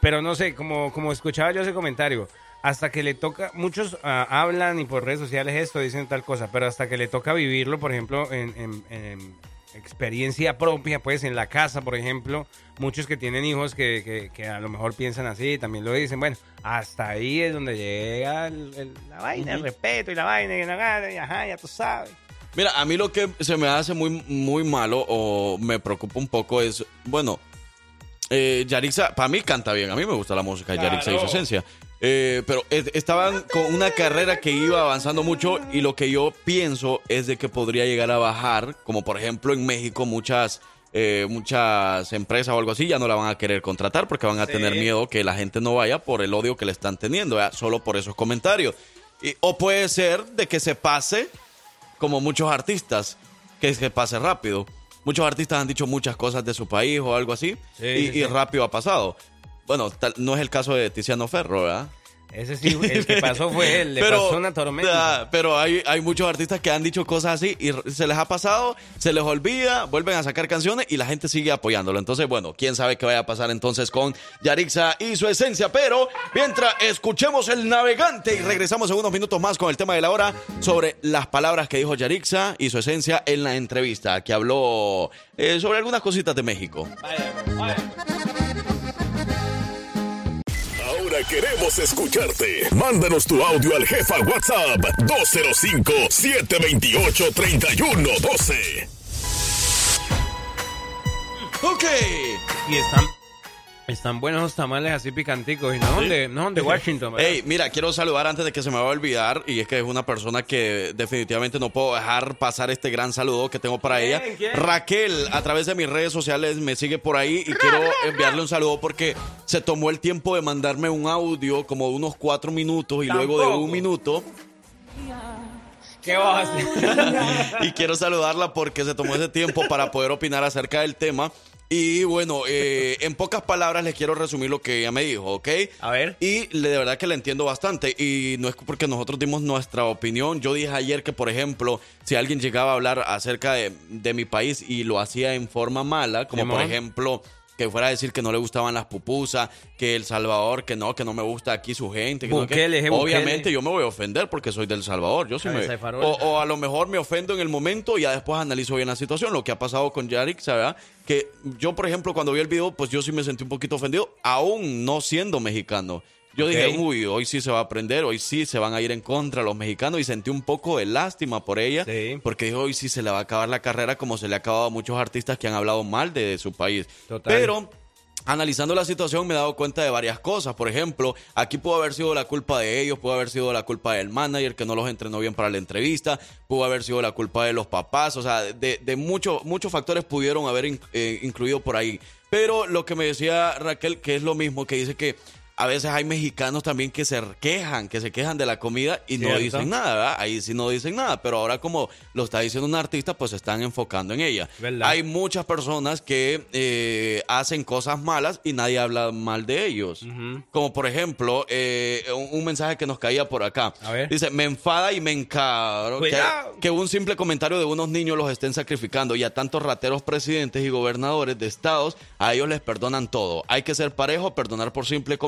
pero no sé, como, como escuchaba yo ese comentario, hasta que le toca, muchos ah, hablan y por redes sociales esto, dicen tal cosa, pero hasta que le toca vivirlo, por ejemplo, en, en- en experiencia propia, pues en la casa, por ejemplo, muchos que tienen hijos que, que- que a lo mejor piensan así, también lo dicen, bueno, hasta ahí es donde llega el- el- la vaina, el respeto y la vaina y la gana, y ajá, ya tú sabes. Mira, a mí lo que se me hace muy, muy malo o me preocupa un poco es, bueno, eh, Yarixa, para mí canta bien, a mí me gusta la música de Yarixa y su esencia. Eh, pero estaban con una carrera que iba avanzando mucho y lo que yo pienso es de que podría llegar a bajar, como por ejemplo en México muchas eh, muchas empresas o algo así ya no la van a querer contratar porque van a Sí. tener miedo que la gente no vaya por el odio que le están teniendo, ¿verdad? solo por esos comentarios. Y- o puede ser de que se pase como muchos artistas, que se pase rápido. Muchos artistas han dicho muchas cosas de su país o algo así Sí, y, sí, y rápido ha pasado. Bueno, tal- no es el caso de Tiziano Ferro, ¿verdad? Ese sí, el que pasó fue él, le Pero, pasó una tormenta. ah, pero hay, hay muchos artistas que han dicho cosas así y se les ha pasado, se les olvida, vuelven a sacar canciones y la gente sigue apoyándolo. Entonces, bueno, quién sabe qué vaya a pasar entonces con Yarixa y su esencia. Pero mientras escuchemos el navegante y regresamos en unos minutos más con el tema de la hora sobre las palabras que dijo Yarixa y su esencia en la entrevista que habló eh, sobre algunas cositas de México. Ahora queremos escucharte. Mándanos tu audio al jefa WhatsApp 205-728-3112. Ok. Y están, están buenos los tamales así picanticos y no son de, no de Washington, ¿verdad? Hey, mira, quiero saludar antes de que se me vaya a olvidar, y es que es una persona que definitivamente no puedo dejar pasar este gran saludo que tengo para ella. quién? Raquel, a través de mis redes sociales, me sigue por ahí y quiero enviarle un saludo porque se tomó el tiempo de mandarme un audio como de unos cuatro minutos y luego de Tampoco. un minuto. ¿Qué vas a hacer? y quiero saludarla porque se tomó ese tiempo para poder opinar acerca del tema. Y bueno, eh, en pocas palabras les quiero resumir lo que ella me dijo, ¿ok? A ver. Y le- de verdad que la entiendo bastante. Y no es porque nosotros dimos nuestra opinión. Yo dije ayer que, por ejemplo, si alguien llegaba a hablar acerca de, de mi país y lo hacía en forma mala, como por ejemplo que fuera a decir que no le gustaban las pupusas, que El Salvador, que no, que no me gusta aquí su gente. Que no, que- Bukele, je, Bukele. Obviamente yo me voy a ofender porque soy del Salvador. Yo sí me, o, o a lo mejor me ofendo en el momento y ya después analizo bien la situación. Lo que ha pasado con Yarik, ¿sabes? Que yo, por ejemplo, cuando vi el video, pues yo sí me sentí un poquito ofendido, aún no siendo mexicano. Yo dije, uy, hoy sí se va a aprender, hoy sí se van a ir en contra los mexicanos y sentí un poco de lástima por ella, Sí. porque dije, hoy sí se le va a acabar la carrera como se le ha acabado a muchos artistas que han hablado mal de su país. Total. Pero Analizando la situación me he dado cuenta de varias cosas. Por ejemplo, aquí pudo haber sido la culpa de ellos, pudo haber sido la culpa del manager que no los entrenó bien para la entrevista, pudo haber sido la culpa de los papás, o sea, de, de muchos muchos factores pudieron haber in- eh, incluido por ahí. Pero lo que me decía Raquel, que es lo mismo, que dice que a veces hay mexicanos también que se quejan, que se quejan de la comida y no dicen nada, ¿verdad? Ahí sí no dicen nada, pero ahora como lo está diciendo un artista, pues se están enfocando en ella. ¿Verdad? Hay muchas personas que eh, hacen cosas malas y nadie habla mal de ellos. Como por ejemplo, eh, un, un mensaje que nos caía por acá. A ver. Dice, me enfada y me encaro que, que un simple comentario de unos niños los estén sacrificando y a tantos rateros presidentes y gobernadores de estados, a ellos les perdonan todo. Hay que ser parejo, perdonar por simple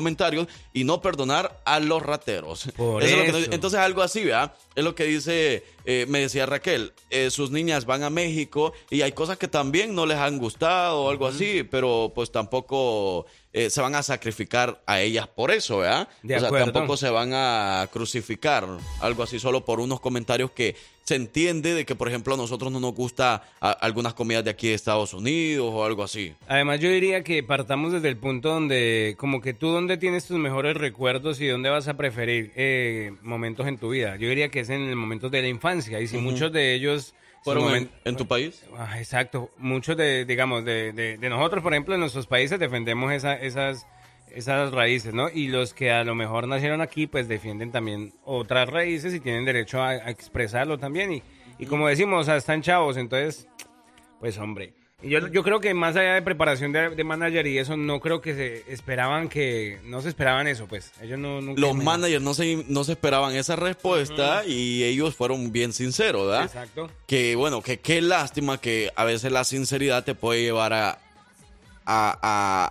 y no perdonar a los rateros. Por Eso es que entonces algo así, ¿verdad? Es lo que dice, eh, me decía Raquel, eh, sus niñas van a México y hay cosas que también no les han gustado o algo así, pero pues tampoco eh, se van a sacrificar a ellas por eso, ¿verdad? De o sea, acuerdo. tampoco se van a crucificar, algo así, solo por unos comentarios que se entiende de que, por ejemplo, a nosotros no nos gusta a- algunas comidas de aquí de Estados Unidos o algo así. Además, yo diría que partamos desde el punto donde, como que tú dónde tienes tus mejores recuerdos y dónde vas a preferir eh, momentos en tu vida. Yo diría que es en el momento de la infancia. Y si muchos de ellos ¿Fueron su en, tu país? Ah, exacto. Muchos de, digamos, de, de- de nosotros, por ejemplo, en nuestros países defendemos esa- esas, esas raíces, ¿no? Y los que a lo mejor nacieron aquí, pues defienden también otras raíces y tienen derecho a, a expresarlo también. Y, y como decimos, o sea, están chavos, entonces, pues hombre. Yo, yo creo que más allá de preparación de, de manager y eso, no creo que se esperaban que... No se esperaban eso, pues. Ellos no... nunca Los managers no se, no se esperaban esa respuesta y ellos fueron bien sinceros, ¿verdad? Exacto. Que bueno, que qué lástima que a veces la sinceridad te puede llevar a, a,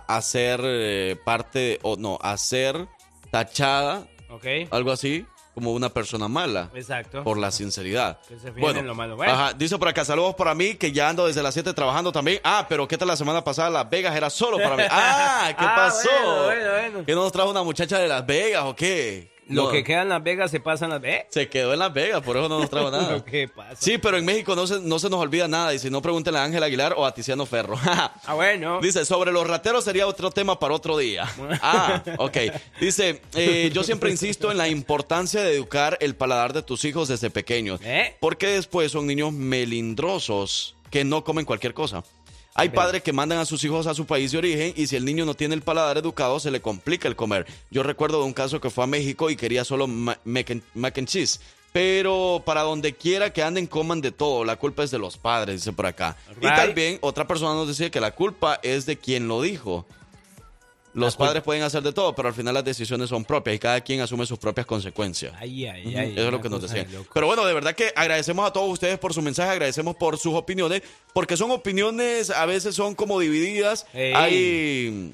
a, a ser eh, parte, o no, a ser tachada, Ok. algo así, como una persona mala. Exacto. Por la sinceridad. Que se Bueno, en lo malo. Bueno. Ajá, dice por acá, saludos para mí, que ya ando desde las 7 trabajando también. Ah, pero ¿qué tal la semana pasada? Las Vegas era solo para mí. Ah, ¿qué Ah, pasó? bueno, bueno, bueno. ¿Que no nos trajo una muchacha de Las Vegas o qué? Lo No, que queda en Las Vegas se pasa en Las Vegas. Se quedó en Las Vegas, por eso no nos trajo nada. Pasa. Sí, pero en México no se, no se nos olvida nada. Y si no, pregúntenle a Ángel Aguilar o a Tiziano Ferro. Ah, bueno. Dice, sobre los rateros sería otro tema para otro día. Ah, ok. Dice, eh, yo siempre insisto en la importancia de educar el paladar de tus hijos desde pequeños. ¿Eh? Porque después son niños melindrosos que no comen cualquier cosa. Hay padres que mandan a sus hijos a su país de origen y si el niño no tiene el paladar educado se le complica el comer. Yo recuerdo de un caso que fue a México y quería solo ma- mac and, mac and cheese. Pero para donde quiera que anden coman de todo, la culpa es de los padres, dice por acá. Y también otra persona nos decía que la culpa es de quien lo dijo. Los padres pueden hacer de todo, pero al final las decisiones son propias y cada quien asume sus propias consecuencias. Ay, ay, ay. Eso es lo que nos decían. Pero bueno, de verdad que agradecemos a todos ustedes por su mensaje, agradecemos por sus opiniones, porque son opiniones, a veces son como divididas. Hay,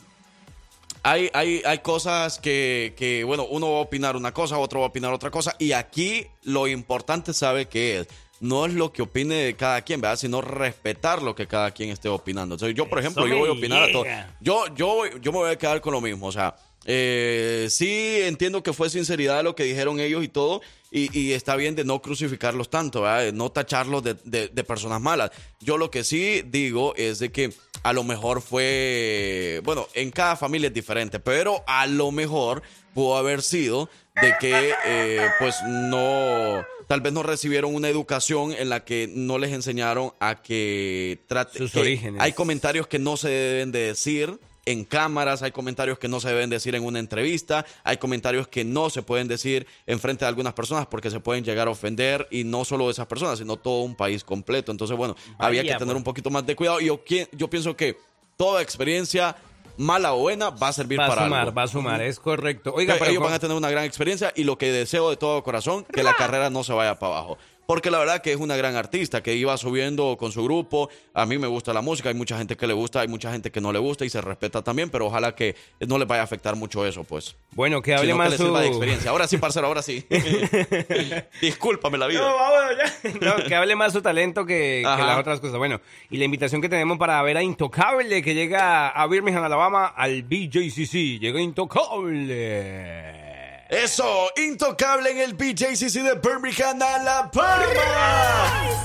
hay, hay, hay cosas que, que, bueno, uno va a opinar una cosa, otro va a opinar otra cosa, y aquí lo importante sabe que es. No es lo que opine cada quien, ¿verdad? Sino respetar lo que cada quien esté opinando. Entonces, yo, por ejemplo, Eso yo voy a opinar a todo. Yo, yo, yo me voy a quedar con lo mismo. O sea, eh, sí entiendo que fue sinceridad lo que dijeron ellos y todo. Y, y está bien de no crucificarlos tanto, ¿verdad? De no tacharlos de, de- de personas malas. Yo lo que sí digo es de que a lo mejor fue, bueno, en cada familia es diferente, pero a lo mejor pudo haber sido de que eh, pues no, tal vez no recibieron una educación en la que no les enseñaron a que traten Sus que orígenes. Hay comentarios que no se deben de decir en cámaras, hay comentarios que no se deben decir en una entrevista, hay comentarios que no se pueden decir en frente de algunas personas porque se pueden llegar a ofender y no solo esas personas, sino todo un país completo. Entonces, bueno, había que tener pues. un poquito más de cuidado y yo, yo pienso que toda experiencia, mala o buena, va a servir Va a para sumar, algo. va a sumar, es correcto. Oiga, pero ellos ¿cómo- van a tener una gran experiencia y lo que deseo de todo corazón, que la carrera no se vaya para abajo. Porque la verdad que es una gran artista que iba subiendo con su grupo. A mí me gusta la música, hay mucha gente que le gusta, hay mucha gente que no le gusta y se respeta también, pero ojalá que no les vaya a afectar mucho eso, pues. Bueno, que hable Sino más que su... de experiencia. Ahora sí, parcero, ahora sí. Discúlpame la vida. No, vámonos ya. No, que hable más su talento que, que las otras cosas. Bueno, y la invitación que tenemos para ver a Intocable, que llega a Birmingham, Alabama, al BJCC. Llega Intocable. Eso, intocable en el BJCC de Birmingham, Alabama.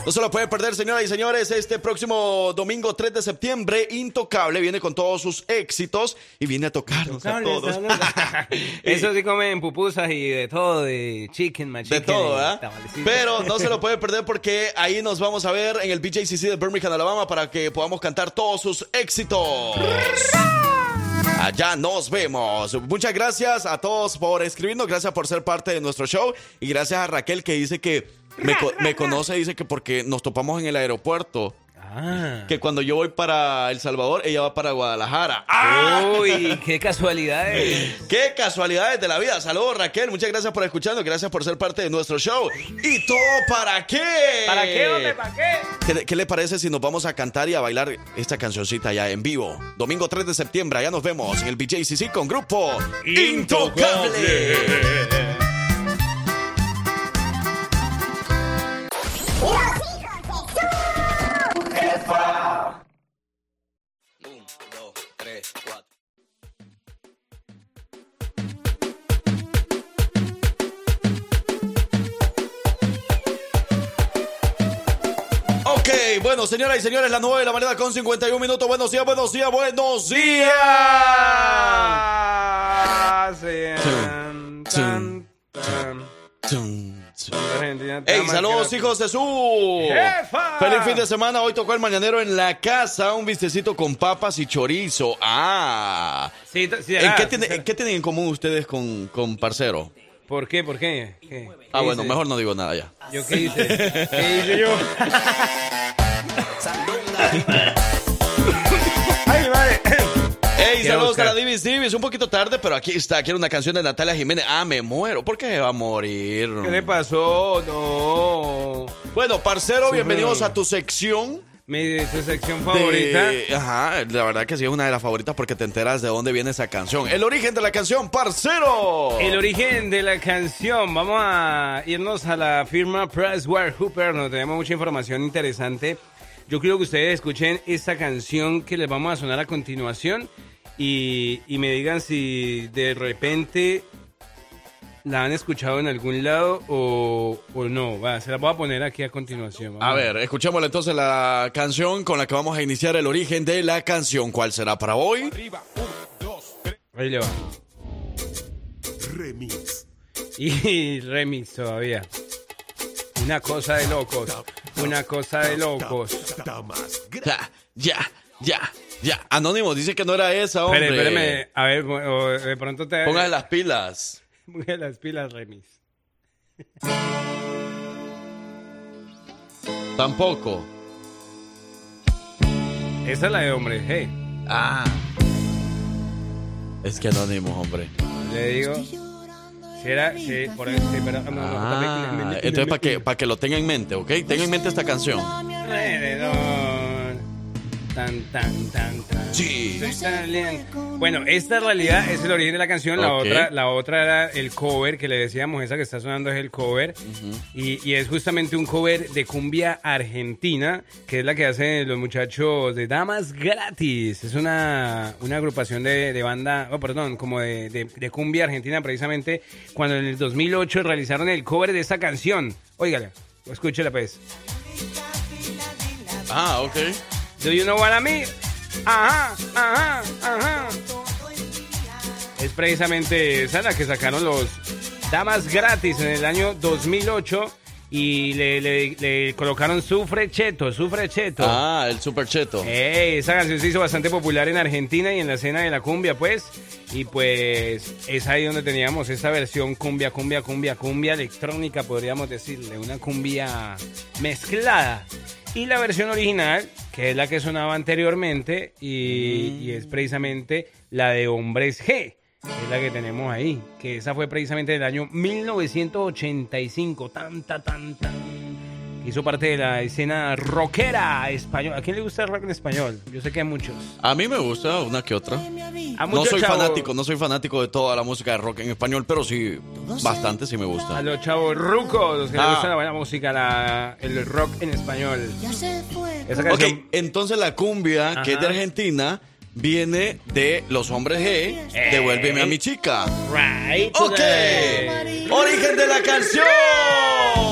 No se lo puede perder, señoras y señores. Este próximo domingo 3 de septiembre, Intocable viene con todos sus éxitos y viene a tocarnos a todos. Eso sí comen pupusas y de todo, de chicken, De machicken. todo, y ¿verdad? tamalecitos. Pero no se lo puede perder porque ahí nos vamos a ver en el BJCC de Birmingham, Alabama, para que podamos cantar todos sus éxitos. Allá nos vemos. Muchas gracias a todos por escribirnos, gracias por ser parte de nuestro show y gracias a Raquel que dice que me, me conoce, dice que porque nos topamos en el aeropuerto. Ah. Que cuando yo voy para El Salvador, ella va para Guadalajara. Uy, qué casualidades. ¡Qué casualidades de la vida! Saludos Raquel, muchas gracias por escucharnos, gracias por ser parte de nuestro show. ¿Y todo para qué? ¿Para qué, hombre? ¿Para qué? ¿Qué, qué le parece si nos vamos a cantar y a bailar esta cancioncita ya en vivo? Domingo 3 de septiembre, allá nos vemos en el BJCC con grupo Intocable. Un, bueno, señoras y señores, las 9 de la mañana con 51 minutos. Buenos días, buenos días, buenos días. Aman, saludos hijos de su. ¡Jefa! Feliz fin de semana. Hoy tocó el mañanero en la casa, un vistecito con papas y chorizo. Ah. Sí, sí, ¿En ah, qué, sí, tiene- qué tienen en común ustedes con, con parcero? ¿Por qué? ¿Por qué? ¿Qué? Ah, ¿Qué bueno, hice? mejor no digo nada ya. ¿Yo qué hice? ¿Qué hice yo? Hey, ¿Qué, saludos a la Divis Divis. Un poquito tarde, pero aquí está. Quiero una canción de Natalia Jiménez. Ah, me muero. ¿Por qué va a morir? ¿Qué le pasó? No. Bueno, parcero, Sí, bienvenidos pero- a tu sección. Mi tu sección de- favorita. Ajá, la verdad que sí es una de las favoritas porque te enteras de dónde viene esa canción. El origen de la canción, parcero. El origen de la canción. Vamos a irnos a la firma Pressware Hooper. Nos tenemos mucha información interesante. Yo quiero que ustedes escuchen esta canción que les vamos a sonar a continuación y, y me digan si de repente la han escuchado en algún lado o, o no. Va, se la voy a poner aquí a continuación. Vamos A ver, escuchémosle entonces la canción con la que vamos a iniciar el origen de la canción. ¿Cuál será para hoy? Ahí le va. Remix. Y remix todavía. Una cosa de locos. Una cosa de locos. Ya, ya, ya, ya. Anónimo dice que no era esa, hombre. Espérame. A ver, de pronto te. Póngale las pilas. Póngale las pilas, remix. Tampoco. Esa es la de hombre G. Ah. Es que anónimo, hombre. Le digo. Si era. Si, por ahí, sí, pero- Ah, entonces para que, para que lo tenga en mente, ¿ok? Tenga en mente esta canción. Alrededor. Tan, tan, tan, tan. Sí. Bueno, esta en realidad es el origen de la canción. La, otra, la otra era el cover que le decíamos. Esa que está sonando es el cover. y, y es justamente un cover de cumbia argentina, que es la que hacen los muchachos de Damas Gratis. Es una, una agrupación de, de banda, oh, perdón, como de, de- de cumbia argentina, precisamente cuando en el 2008 realizaron el cover de esa canción. Óigala, escúchela pues. Ah, ok. Do you know what I mean? Ajá, ajá, ajá. Es precisamente esa la que sacaron los Damas Gratis en el año 2008 y le, le- le colocaron Sufre Cheto, Sufre Cheto. Ah, el super cheto. Ey, esa canción se hizo bastante popular en Argentina y en la escena de la cumbia, pues. Y pues es ahí donde teníamos esta versión cumbia, cumbia, cumbia, cumbia electrónica, podríamos decirle, una cumbia mezclada. Y la versión original, que es la que sonaba anteriormente, y, es precisamente la de Hombres G, que es la que tenemos ahí, que esa fue precisamente del año 1985, tan, tan, tan, tan. Hizo parte de la escena rockera española. ¿A quién le gusta el rock en español? Yo sé que hay muchos. A mí me gusta una que otra. A No soy fanático, no soy fanático de toda la música de rock en español, pero sí, bastante sí me A gusta. los chavos rucos, los que les Ah. gusta la buena música, la- el rock en español. Esa Ok, canción. entonces la cumbia, que es de. Argentina, viene de los hombres G, Devuélveme a mi chica. Right. Ok, origen de la canción.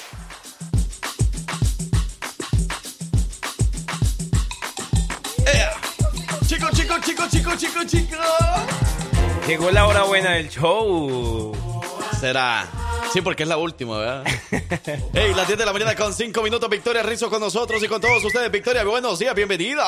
Chico, chico, chico, chico, chico, chico. Llegó la hora buena del show. Será. Sí, porque es la última, ¿verdad? Hey, las 10 de la mañana con 5 minutos. Victoria Rizzo con nosotros y con todos ustedes. Victoria, buenos días, bienvenida.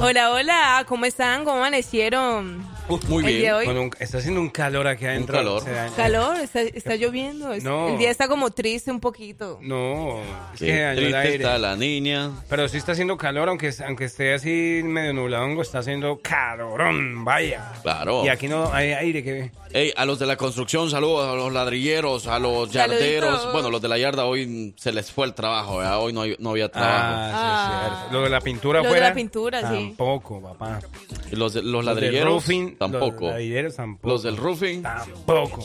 Hola, hola, ¿cómo están? ¿Cómo amanecieron? Muy El día de bien. hoy- Con un- está haciendo un calor aquí adentro. calor. Se da- Calor, está, está lloviendo. es- No. El día está como triste un poquito. No, es Qué que dañó el triste aire. está la niña. Pero sí está haciendo calor, aunque, aunque esté así medio nublado, está haciendo calorón, vaya. Claro. Y aquí no hay aire que... Hey, a los de la construcción, saludos a los ladrilleros, a los yarderos. Bueno, los de la yarda hoy se les fue el trabajo, ¿verdad? Hoy no, hay- no había trabajo. Ah, sí, Ah. cierto. Lo de la pintura Lo de afuera. la pintura, sí. Tampoco, papá. Y los, de- los ladrilleros, roofing, tampoco. Los tampoco. Los del roofing. Tampoco.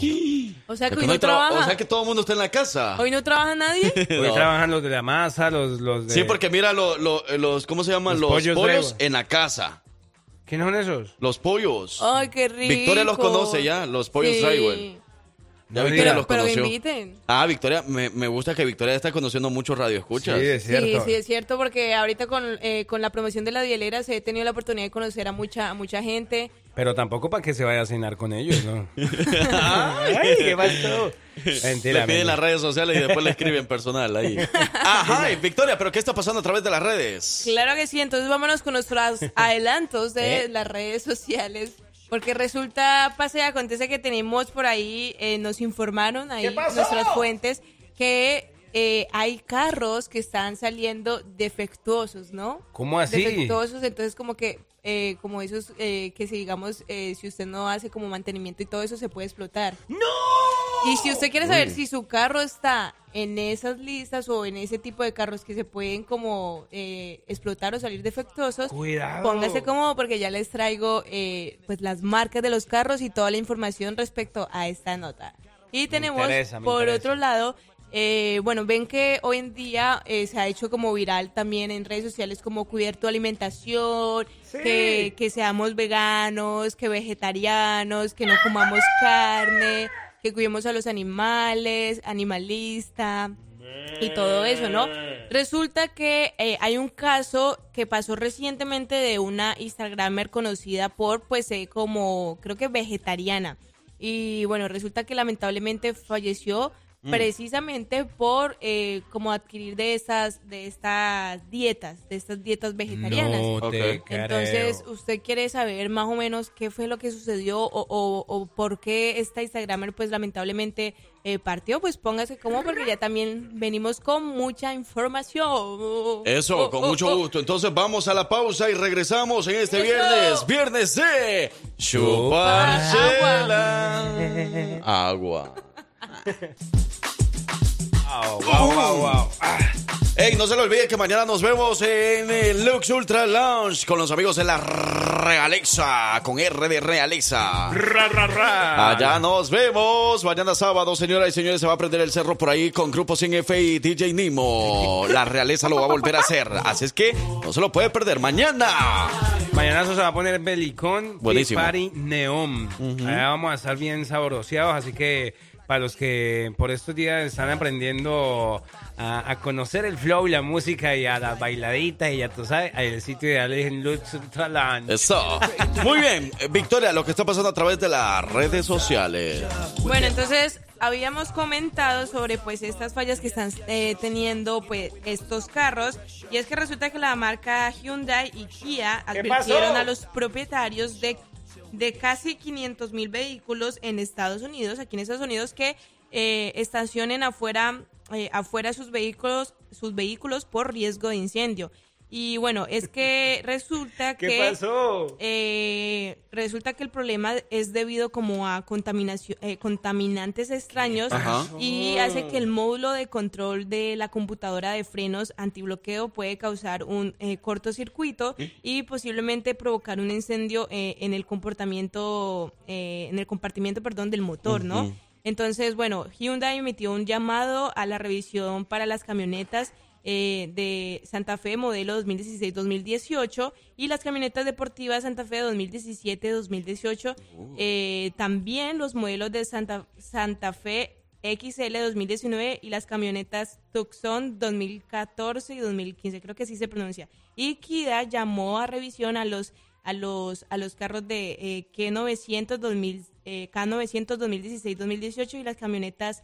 O sea que hoy no trabaja. o sea que todo el mundo está en la casa. Hoy no trabaja nadie. Hoy No. trabajan los de la masa, los, los de... Sí, porque mira lo- lo- los, ¿cómo se llaman? Los Los, pollos en la casa. ¿Quiénes son esos? Los pollos. Ay, qué rico. Victoria los conoce ya, los pollos Sí. Ya Victoria los Pero que conoció. inviten. Ah, Victoria, me, me gusta que Victoria está conociendo muchos radioescuchas. Sí, es cierto. Sí, sí, es cierto, porque ahorita con, eh, con la promoción de las hieleras he tenido la oportunidad de conocer a mucha, a mucha gente Pero tampoco para que se vaya a cenar con ellos, ¿no? Ay, ¿qué pasó? Mentira, le piden las redes sociales y después le escriben personal ahí. Ajá, y Victoria, pero ¿qué está pasando a través de las redes? Claro que sí, entonces vámonos con nuestros adelantos de ¿Eh? las redes sociales. Porque resulta, pasa y acontece que tenemos por ahí, eh, nos informaron ahí nuestras fuentes que eh, hay carros que están saliendo defectuosos, ¿no? ¿Cómo así? Defectuosos, entonces como que, eh, como esos eh, que si digamos, eh, si usted no hace como mantenimiento y todo eso se puede explotar. ¡No! Y si usted quiere saber Uy. si su carro está en esas listas o en ese tipo de carros que se pueden como eh, explotar o salir defectuosos, Cuidado. póngase cómodo porque ya les traigo eh, pues las marcas de los carros y toda la información respecto a esta nota. Y tenemos interesa, me por otro lado, eh, bueno, ven que hoy en día eh, se ha hecho como viral también en redes sociales como cuidar tu alimentación, que, que seamos veganos, que vegetarianos, que no comamos carne, que cuidemos a los animales, animalista y todo eso, ¿no? Resulta que eh, hay un caso que pasó recientemente de una Instagramer conocida por, pues, eh, como, creo que vegetariana. Y bueno, resulta que lamentablemente falleció Mm. precisamente por eh, como adquirir de estas de estas dietas, de estas dietas vegetarianas. No te Entonces, creo. usted quiere saber más o menos qué fue lo que sucedió o, o- o por qué esta Instagramer pues lamentablemente eh, partió, pues póngase como porque ya también venimos con mucha información. Eso, Oh, con oh, mucho oh. gusto. Entonces vamos a la pausa y regresamos en este Eso. viernes. Viernes de Chupar Chela. Agua. Wow, wow, wow, wow. Ey, no se le olvide que mañana nos vemos en el Lux Ultra Lounge con los amigos de la Realexa, con R de Realexa. Ra, ra, ra. Allá nos vemos. Mañana sábado, señoras y señores, se va a prender el cerro por ahí con Grupo 100F y DJ Nimo. La realeza lo va a volver a hacer. Así es que no se lo puede perder. Mañana. Mañana se va a poner Belicón, Buenísimo. Party Neon. Allá vamos a estar bien sabroseados, así que para los que por estos días están aprendiendo a, a conocer el flow y la música y a las bailaditas y ya tú sabes, el sitio ideal es en Lux. Eso. Muy bien. Victoria, lo que está pasando a través de las redes sociales. Bueno, entonces habíamos comentado sobre pues estas fallas que están eh, teniendo pues estos carros y es que resulta que la marca Hyundai y Kia advirtieron a los propietarios de, de casi 500 mil vehículos en Estados Unidos, aquí en Estados Unidos, que eh, estacionen afuera, eh, afuera sus vehículos, sus vehículos por riesgo de incendio. Y bueno, es que resulta ¿Qué que pasó? eh, resulta que el problema es debido como a contaminación, eh, contaminantes extraños Ajá. y hace que el módulo de control de la computadora de frenos antibloqueo puede causar un eh, cortocircuito y posiblemente provocar un incendio eh, en el comportamiento, eh, en el compartimiento, perdón, del motor, ¿no? Entonces, bueno, Hyundai emitió un llamado a la revisión para las camionetas eh, de Santa Fe modelo 2016-2018 y las camionetas deportivas Santa Fe 2017-2018. Eh, también los modelos de Santa, Santa Fe XL 2019 y las camionetas Tucson 2014 y 2015, creo que así se pronuncia. Y Kia llamó a revisión a los a los a los carros de eh, K900 2000 eh, K900 2016 2018 y las camionetas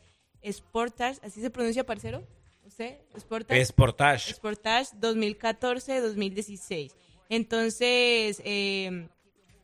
Sportage, así se pronuncia, parcero. ¿Usted? Sportage. Sportage. Sportage 2014-2016. Entonces, eh,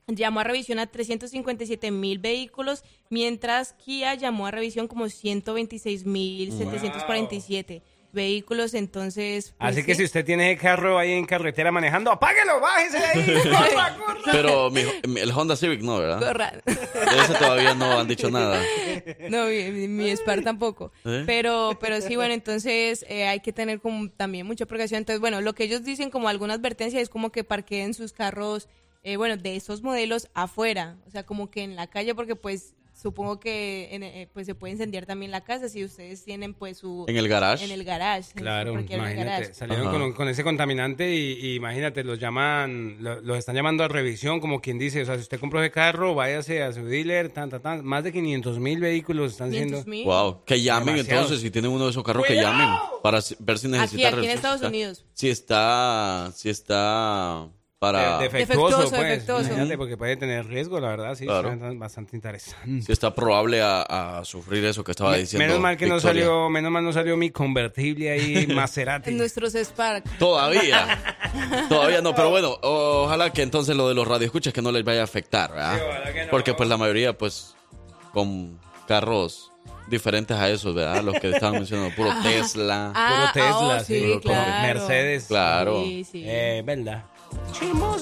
llamó a revisión a 357 mil vehículos, mientras Kia llamó a revisión como 126 mil 747 vehículos. Entonces, pues, Así que sí. si usted tiene ese carro ahí en carretera manejando, apáguelo, bájese de ahí. corra, corra. Pero mi- el Honda Civic no, ¿verdad? Corra. De ese todavía no han dicho nada. No, mi, mi- tampoco. ¿Eh? Pero, pero sí, bueno, entonces eh, hay que tener como también mucha precaución. Entonces, bueno, lo que ellos dicen como alguna advertencia es como que parqueen sus carros, eh, bueno, de esos modelos afuera, o sea, como que en la calle, porque pues supongo que en, eh, pues se puede incendiar también la casa si ustedes tienen pues su... ¿En el garage? En el garage. en- Claro, cualquier imagínate, garage. salieron con, con ese contaminante y, y imagínate, los llaman, lo- los están llamando a revisión, como quien dice, o sea, si usted compró ese carro, váyase a su dealer, tan, tan, tan, más de 500 mil vehículos están siendo... Wow, que llamen Demasiado. entonces si tienen uno de esos carros que llamen para ver si Aquí, necesita aquí en Estados si está- Unidos. Si está, si está para... De- defectuoso, Defectuoso, pues. defectuoso. Imagínate, porque puede tener riesgo, la verdad, sí. Claro. suena bastante interesante. Sí está probable a, a sufrir eso que estaba Me- diciendo menos mal que no salió, menos mal no salió mi convertible ahí Maserati. En nuestros Spark. Todavía. Todavía no, pero bueno, ojalá que entonces lo de los radioescuchas que no les vaya a afectar, ¿verdad? Porque pues la mayoría pues con carros diferentes a esos, ¿verdad? Los que estaban mencionando, puro Tesla. Ah, Puro Tesla, oh, sí, puro claro. Mercedes. Claro. Sí, sí. Eh, verdad.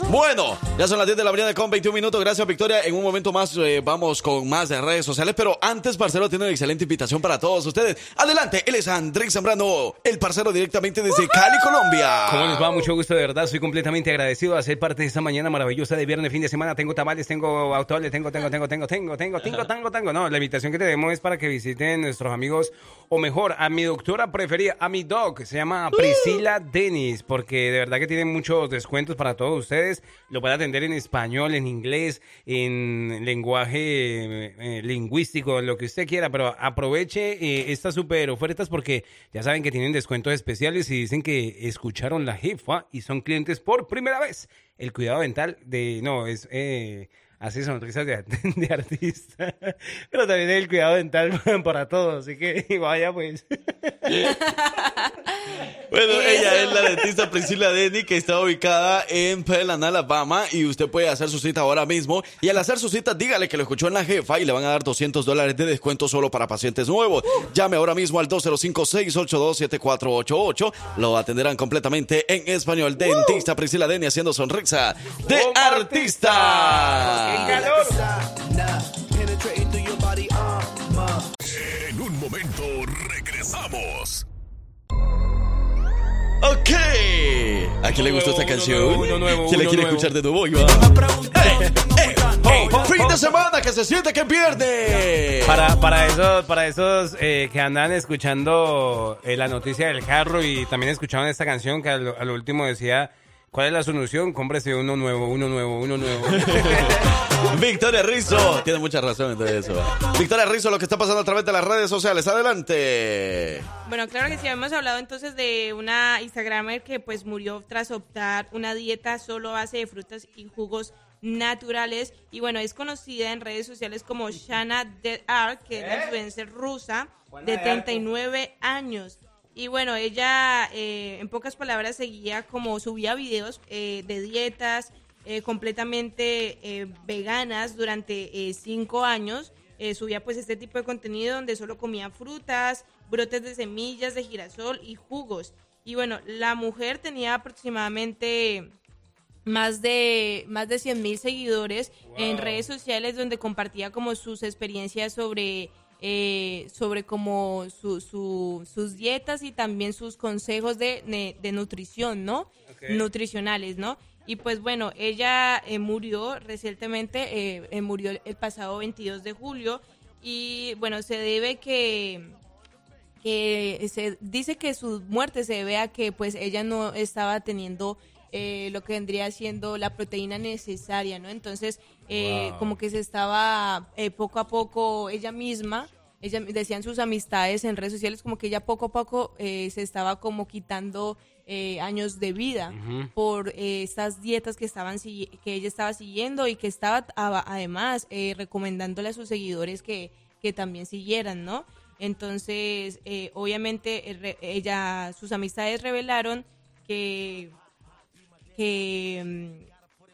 Bueno, ya son las 10 de la mañana con 21 minutos. Gracias, Victoria. En un momento más eh, vamos con más de redes sociales. Pero antes, parcero, tiene una excelente invitación para todos ustedes. Adelante, él es Andrés Zambrano, el parcero directamente desde Cali, Colombia. ¿Cómo les va? Mucho gusto, de verdad. Soy completamente agradecido de ser parte de esta mañana maravillosa de viernes, fin de semana. Tengo tamales, tengo autoles, tengo, tengo, tengo, tengo, tengo, tengo, tengo, tengo, tengo. No, la invitación que tenemos es para que visiten nuestros amigos, o mejor, a mi doctora preferida, a mi doc. Se llama Priscila Denis, porque de verdad que tiene muchos descuentos para todos ustedes. Lo pueden atender en español, en inglés, en lenguaje eh, eh, lingüístico, lo que usted quiera, pero aproveche eh, estas super ofertas porque ya saben que tienen descuentos especiales y dicen que escucharon la jefa y son clientes por primera vez. El cuidado dental de, no, es, eh, hace sonrisas de, de artista, pero también el cuidado dental para todos, así que vaya pues. Bueno, ella es la dentista Priscila Denny que está ubicada en Pearland, Alabama y usted puede hacer su cita ahora mismo y al hacer su cita dígale que lo escuchó en la jefa y le van a dar 200 dólares de descuento solo para pacientes nuevos. Llame ahora mismo al 205-682-7488. Lo atenderán completamente en español. Dentista Priscila Denny haciendo sonrisa de artista. En un momento regresamos. Ok. ¿A quién le gustó esta canción? ¿Quién la quiere escuchar de nuevo? Iba. Eh, eh, oh, fin de semana que se siente que pierde. Para, para esos, para esos eh, que andan escuchando eh, la noticia del carro y también escuchaban esta canción que al, al último decía, ¿cuál es la solución? Cómprese uno nuevo, uno nuevo, uno nuevo. Victoria Rizzo. Tiene mucha razón en todo eso. Victoria Rizzo, lo que está pasando a través de las redes sociales. Adelante. Bueno, claro que sí, hemos hablado entonces de una Instagramer que pues murió tras optar una dieta solo a base de frutas y jugos naturales y bueno, es conocida en redes sociales como Shana Dead Art, que es la influencer rusa de 39 años. Y bueno, ella eh, en pocas palabras seguía como subía videos eh, de dietas eh, completamente eh, veganas durante eh, cinco años. Eh, subía pues este tipo de contenido donde solo comía frutas, brotes de semillas de girasol y jugos. Y bueno, la mujer tenía aproximadamente más de más de 100 mil seguidores en redes sociales donde compartía como sus experiencias sobre eh, sobre como su, su- sus dietas y también sus consejos de, de- de nutrición, ¿no? Nutricionales, ¿no? Y pues bueno, ella eh, murió recientemente, eh, eh, murió el pasado 22 de julio y bueno, se debe que que se dice que su muerte se debe a que pues ella no estaba teniendo eh, lo que vendría siendo la proteína necesaria, ¿no? Entonces, eh, Wow. como que se estaba eh, poco a poco ella misma, ella decían sus amistades en redes sociales, como que ella poco a poco eh, se estaba como quitando eh, años de vida por eh, estas dietas que estaban que ella estaba siguiendo y que estaba además eh, recomendándole a sus seguidores que, que también siguieran, ¿no? Entonces, eh, obviamente, ella, sus amistades revelaron que, que mm,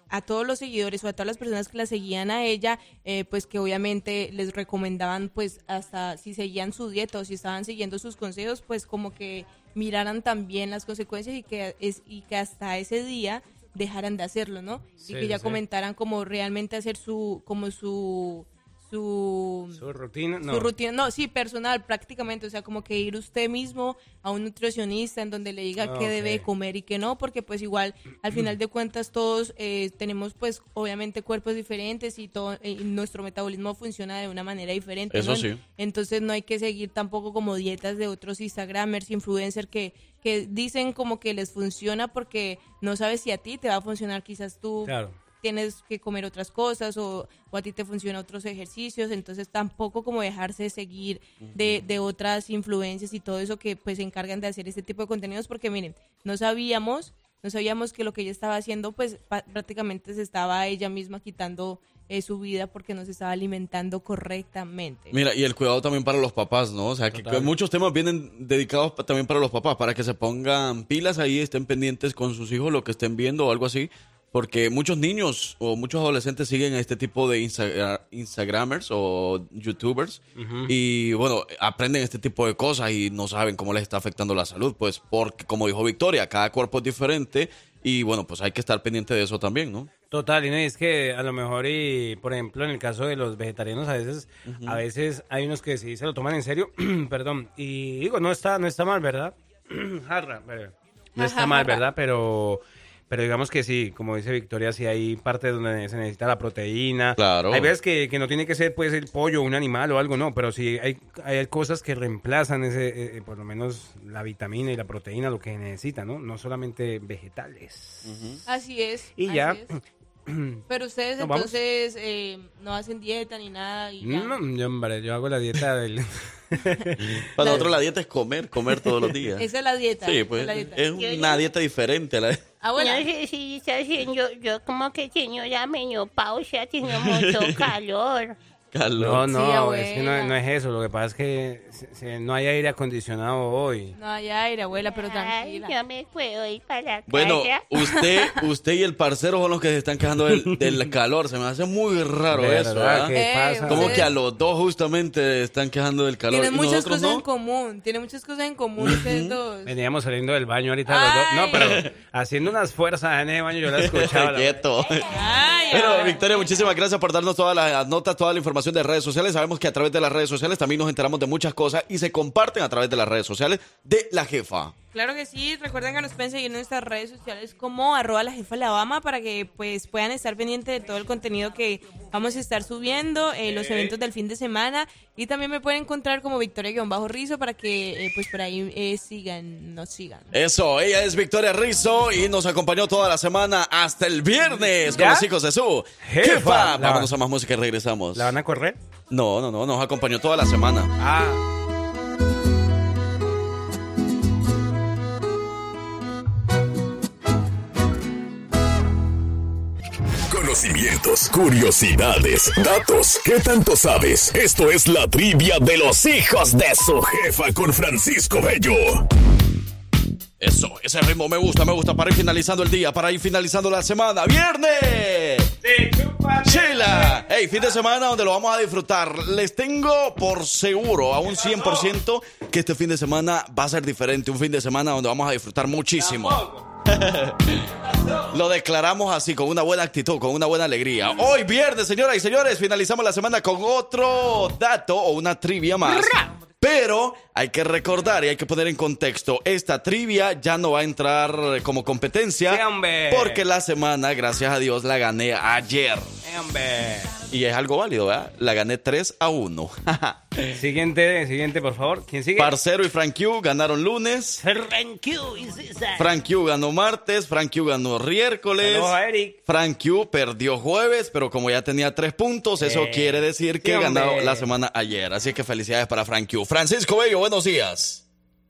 a todos los seguidores o a todas las personas que la seguían a ella, eh, pues que obviamente les recomendaban, pues hasta si seguían su dieta o si estaban siguiendo sus consejos, pues como que miraran también las consecuencias y que, es, y que hasta ese día dejaran de hacerlo, ¿no? Sí, y que ya sí. comentaran como realmente hacer su, como su, su, Su rutina, no. su rutina, no, sí, personal prácticamente, o sea, como que ir usted mismo a un nutricionista en donde le diga qué debe comer y qué no, porque pues igual al final de cuentas todos eh, tenemos pues obviamente cuerpos diferentes y todo eh, y nuestro metabolismo funciona de una manera diferente. Eso ¿no? sí. Entonces no hay que seguir tampoco como dietas de otros Instagramers, influencers que, que dicen como que les funciona porque no sabes si a ti te va a funcionar, quizás tú Claro. Tienes que comer otras cosas o, o a ti te funcionan otros ejercicios, entonces tampoco como dejarse seguir de, de otras influencias y todo eso que pues se encargan de hacer este tipo de contenidos porque miren, no sabíamos no sabíamos que lo que ella estaba haciendo, pues pa- prácticamente se estaba ella misma quitando eh, su vida porque no se estaba alimentando correctamente. Mira, y el cuidado también para los papás, ¿no? O sea, que, que muchos temas vienen dedicados también para los papás, para que se pongan pilas ahí, estén pendientes con sus hijos, lo que estén viendo o algo así. Porque muchos niños o muchos adolescentes siguen a este tipo de Insta- Instagramers o YouTubers y, bueno, aprenden este tipo de cosas y no saben cómo les está afectando la salud. Pues porque, como dijo Victoria, cada cuerpo es diferente y, bueno, pues hay que estar pendiente de eso también, ¿no? Total, y no, es que a lo mejor, y por ejemplo, en el caso de los vegetarianos, a veces, a veces hay unos que sí se lo toman en serio, perdón, y digo, no está, no está mal, ¿verdad? Jarra, pero- no está mal, ¿verdad? Pero, pero digamos que sí, como dice Victoria, sí hay partes donde se necesita la proteína. Claro. Hay veces que, que no tiene que ser, pues, el pollo, un animal o algo, no, pero sí hay, hay cosas que reemplazan ese, eh, por lo menos la vitamina y la proteína, lo que necesita, ¿no? No solamente vegetales. Así es. Y así ya. es. Pero ustedes entonces eh, no hacen dieta ni nada. Y ya. No, yo, hombre, yo hago la dieta del... Para nosotros la dieta es comer, comer todos los días. Esa es la dieta. Sí, pues es la dieta. es una dieta diferente. La... Abuela. No sé si haciendo, yo como que la menopausia, tengo mucho calor. No, no, Sí, es que no, no es eso. Lo que pasa es que se- se- no hay aire acondicionado hoy. No hay aire, abuela, pero Ay, tranquila. yo me puedo ir para la Bueno, casa. usted, usted y el parcero son los que se están quejando del, del calor. Se me hace muy raro ¿Verdad? eso. ¿verdad? ¿Qué Eh, pasa? Como que a los dos justamente están quejando del calor. Tienen muchas cosas en no. común. Tienen muchas cosas en común ustedes dos. Veníamos saliendo del baño ahorita los dos. No, pero haciendo unas fuerzas en ese baño yo la escuchaba. la- Quieto. Ay, Bueno. Victoria, muchísimas gracias por darnos todas las notas, toda la información de redes sociales. Sabemos que a través de las redes sociales también nos enteramos de muchas cosas y se comparten a través de las redes sociales de la jefa. Claro que sí, recuerden que nos pueden seguir en nuestras redes sociales como arroba la jefa Alabama para que pues puedan estar pendientes de todo el contenido que vamos a estar subiendo, eh, los eventos del fin de semana y también me pueden encontrar como Victoria-Rizo para que eh, pues por ahí eh, sigan, nos sigan. Eso, ella es Victoria Rizzo y nos acompañó toda la semana hasta el viernes con ¿Ya? los hijos de su Jefa. jefa. Vámonos a más música y regresamos. ¿La van a correr? No, no, no, nos acompañó toda la semana. Ah. Conocimientos, curiosidades, datos. ¿Qué tanto sabes? Esto es la trivia de los hijos de su jefa con Francisco Bello. Eso, ese ritmo me gusta, me gusta para ir finalizando el día, para ir finalizando la semana. ¡Viernes! Chela. Hey, fin de semana donde lo vamos a disfrutar. Les tengo por seguro, a un 100%, que este fin de semana va a ser diferente. Un fin de semana donde vamos a disfrutar muchísimo. Lo declaramos así, con una buena actitud, con una buena alegría. Hoy viernes, señoras y señores, finalizamos la semana con otro dato o una trivia más. Pero hay que recordar y hay que poner en contexto, esta trivia ya no va a entrar como competencia Sí, porque la semana, gracias a Dios, la gané ayer. Y es algo válido, ¿verdad? La gané 3 a 1. Siguiente, siguiente, por favor. ¿Quién sigue? Parcero y Frank Q ganaron lunes. Frank Q ganó martes. Frank Q ganó miércoles. Frank Q perdió jueves, pero como ya tenía tres puntos, eso quiere decir que ganó la semana ayer. Así que felicidades para Frank Q. Francisco Bello, buenos días.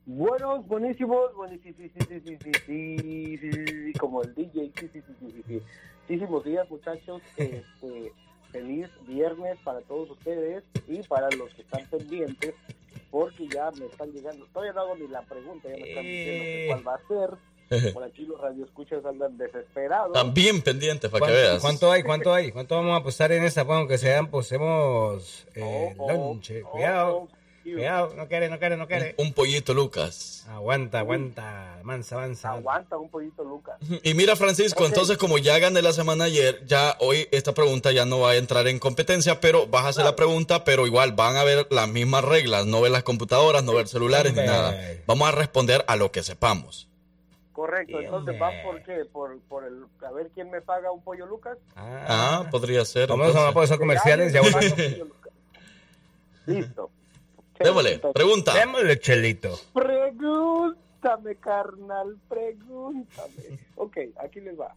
Buenos, buenísimos, buenísimos, sí, sí, sí, como el DJ, sí, sí, sí, sí, sí, muchísimos días, muchachos. Este feliz viernes para todos ustedes y para los que están pendientes, porque ya me están llegando, todavía no hago ni la pregunta, ya me están diciendo que cuál va a ser, por aquí los radioescuchas andan desesperados. También pendientes para que ¿Cuánto, veas. cuánto hay? ¿Cuánto hay? ¿Cuánto vamos a apostar en esta? Bueno, que sean, posemos eh, Oh, oh, oh, Cuidado, no quiere, no quiere, no quiere. Un pollito, Lucas. Aguanta, aguanta. Mansa, mansa. Aguanta un poquito, Lucas. Y mira, Francisco, entonces como ya gané la semana ayer, ya hoy esta pregunta ya no va a entrar en competencia, pero vas a hacer la pregunta, pero igual van a ver las mismas reglas, no ver las computadoras, no ver celulares ni nada. Vamos a responder a lo que sepamos. Correcto, entonces van por qué, por, por el, a ver quién me paga un pollo, Lucas. Ah, podría ser. Vamos a entonces. pues, comerciales. Ya Paga voy. un pollo, Lucas. Listo. Démosle, pregunta. Démosle, chelito. Pregúntame, carnal, pregúntame. Ok, aquí les va.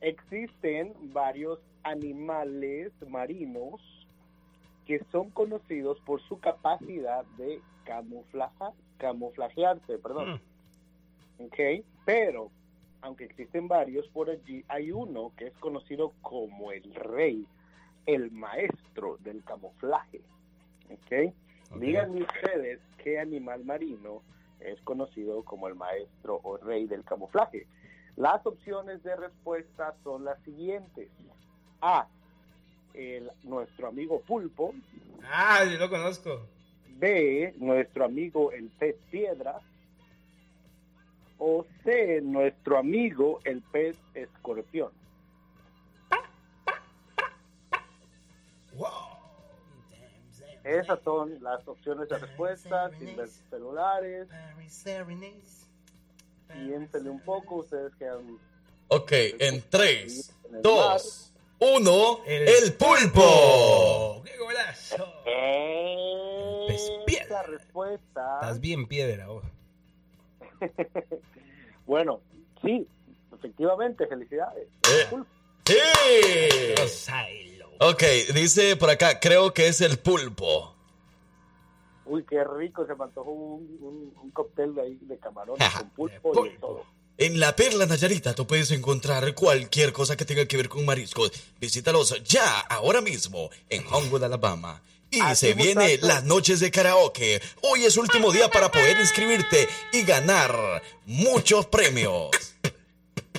Existen varios animales marinos que son conocidos por su capacidad de camuflaja, camuflajearse, perdón. Ok, pero aunque existen varios por allí, hay uno que es conocido como el rey, el maestro del camuflaje. ¿Ok? Díganme ustedes qué animal marino es conocido como el maestro o rey del camuflaje. Las opciones de respuesta son las siguientes. A. El, nuestro amigo pulpo. Ah, yo lo conozco. B. Nuestro amigo el pez piedra. O C. Nuestro amigo el pez escorpión. Esas son las opciones de respuesta, sin ver celulares. Piénsenle un poco, ustedes quedan Ok, en 3, en el 2, 1, el pulpo. ¡Qué golazo! La respuesta. Estás bien piedra, vos. bueno, sí, efectivamente, felicidades. Sí. Ok, dice por acá, creo que es el pulpo. Uy, qué rico, se me antojó un, un, un cóctel de, ahí de camarones con pulpo y de todo. En la Perla Nayarita tú puedes encontrar cualquier cosa que tenga que ver con mariscos. Visítalos ya, ahora mismo, en Homewood, Alabama. Y Así, se viene muchachos. las noches de karaoke. Hoy es último día para poder inscribirte y ganar muchos premios.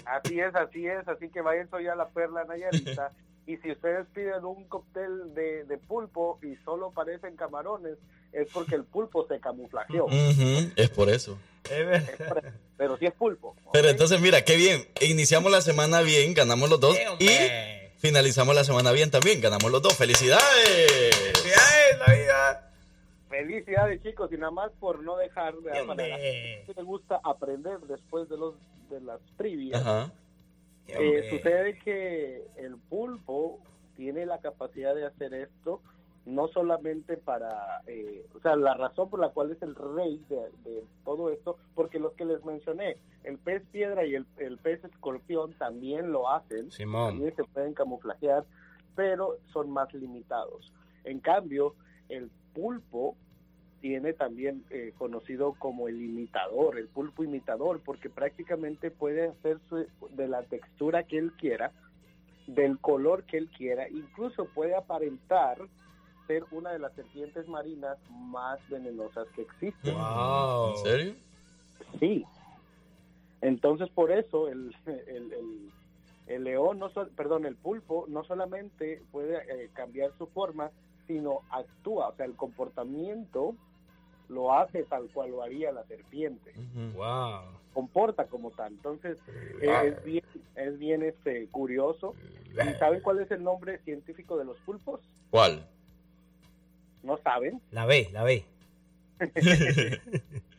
Así es, así es, así que vayan hoy a la Perla Nayarita. y si ustedes piden un cóctel de, de pulpo y solo parecen camarones, es porque el pulpo se camuflajeó. Es por eso. Pero si es pulpo. Pero entonces, mira, qué bien. Iniciamos la semana bien, ganamos los dos. y finalizamos la semana bien también, ganamos los dos. ¡Felicidades! ¡Felicidades, la vida! Felicidades chicos y nada más por no dejar de manera que me gusta aprender después de los de las trivias. Ajá. Eh, sucede que el pulpo tiene la capacidad de hacer esto no solamente para, eh, o sea, la razón por la cual es el rey de, de todo esto, porque los que les mencioné, el pez piedra y el, el pez escorpión también lo hacen, Simón. también se pueden camuflajear, pero son más limitados. En cambio, el pulpo tiene también eh, conocido como el imitador, el pulpo imitador, porque prácticamente puede hacer su- de la textura que él quiera, del color que él quiera, incluso puede aparentar ser una de las serpientes marinas más venenosas que existen. ¿En serio? Sí. Entonces, por eso el, el, el- el león, no sol- perdón, el pulpo no solamente puede eh, cambiar su forma, sino actúa, o sea, el comportamiento lo hace tal cual lo haría la serpiente. Wow. Comporta como tal. Entonces, eh, es bien, es bien este, curioso. ¿Y saben cuál es el nombre científico de los pulpos? ¿Cuál? ¿No saben? La B, la B.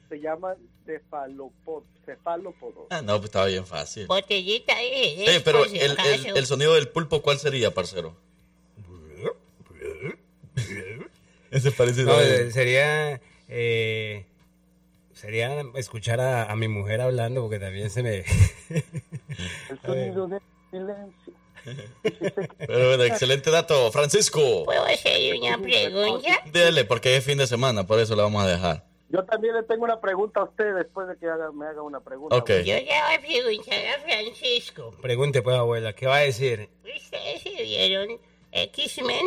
Se llaman cefalopod- cefalópodos. Ah, no, pues estaba bien fácil. Botellita de Eh, Jerez, pero el, el, el sonido del pulpo, ¿cuál sería, parcero? Ese parece... No, eh, sería. Eh, sería escuchar a, a mi mujer hablando, porque también se me. El sonido del silencio. Pero bueno, excelente dato, Francisco. ¿Puedo hacer una pregunta? Dele, porque es fin de semana, por eso le vamos a dejar. Yo también le tengo una pregunta a usted después de que haga- me haga una pregunta. Ok. Yo le voy a preguntar a Francisco. Pregunte, pues, abuela, ¿qué va a decir? ¿Ustedes se vieron X-Men?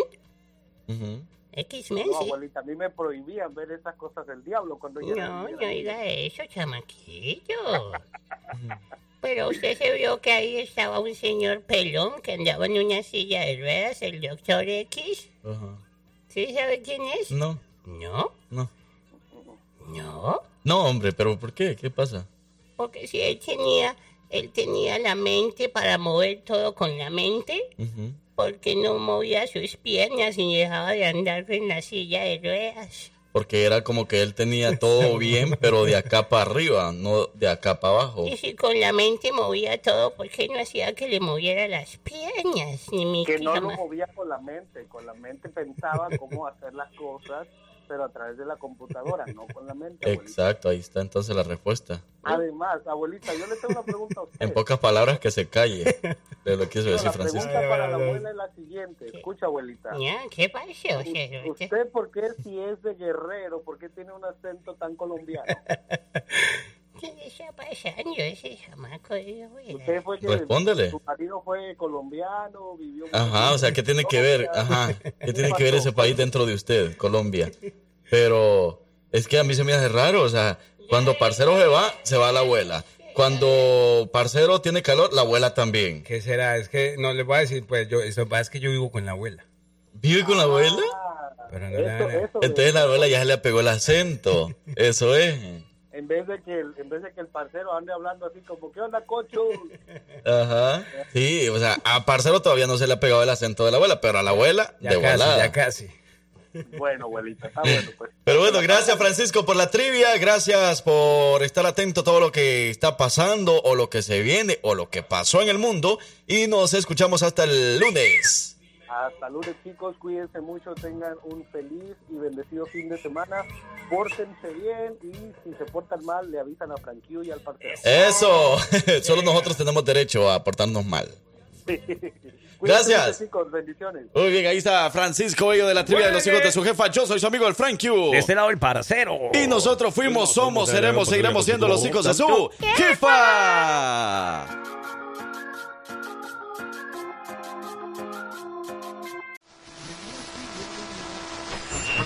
X-Men, No, sí. abuelita, a mí me prohibían ver esas cosas del diablo cuando yo era No, niño. no diga eso, chamaquillo. Pero usted se vio que ahí estaba un señor pelón que andaba en una silla de ruedas, el doctor X. Ajá. ¿Sí sabe quién es? No, No, no. no. No, hombre, pero ¿por qué? ¿Qué pasa? Porque si él tenía, él tenía la mente para mover todo con la mente, Ujú. Porque no movía sus piernas y dejaba de andar en la silla de ruedas. Porque era como que él tenía todo bien, pero de acá para arriba, no de acá para abajo. Y si con la mente movía todo, ¿por qué no hacía que le moviera las piernas? Ni mi Que no lo movía con la mente, con la mente pensaba cómo hacer las cosas, pero a través de la computadora, no con la mente. abuelita. Exacto, ahí está entonces la respuesta. Además, abuelita, yo le tengo una pregunta a usted. En pocas palabras, que se calle. Le lo quiso No, decir la Francisco. pregunta para la abuela es la siguiente. Escucha, abuelita. ¿qué pasó? U- ¿Usted por qué si es de Guerrero, por qué tiene un acento tan colombiano? Usted fue que su marido fue colombiano, vivió Ajá, o sea, ¿qué tiene que ver? Ajá, ¿qué tiene que ver ese país dentro de usted, Colombia? Pero es que a mí se me hace raro, o sea, cuando parcero se va, se va la abuela. Cuando parcero tiene calor, la abuela también. ¿Qué será? Es que no les voy a decir, pues yo, eso es que yo vivo con la abuela. ¿Vive con la abuela? Pero no dan- Entonces la abuela ya se le pegó el acento. Eso es. En vez de que el, en vez de que el parcero ande hablando así como, ¿qué onda, cocho? Ajá. Sí, o sea, a parcero todavía no se le ha pegado el acento de la abuela, pero a la abuela, Ya de casi, volada. ya casi. Bueno, abuelita, está bueno, pues. Pero bueno, gracias Francisco por la trivia, gracias por estar atento a todo lo que está pasando o lo que se viene o lo que pasó en el mundo y nos escuchamos hasta el lunes. Hasta lunes, chicos. Cuídense mucho. Tengan un feliz y bendecido fin de semana. Pórtense bien y si se portan mal, le avisan a Franquillo y al parcero. Eso, solo nosotros tenemos derecho a portarnos mal. Gracias. chicos. Bendiciones. Muy bien, ahí está Francisco Bello de la trivia de los hijos de su jefa. Yo soy su amigo el Frank Q. De este lado el parcero. Y nosotros fuimos, somos, seremos, seguiremos siendo los hijos de su jefa.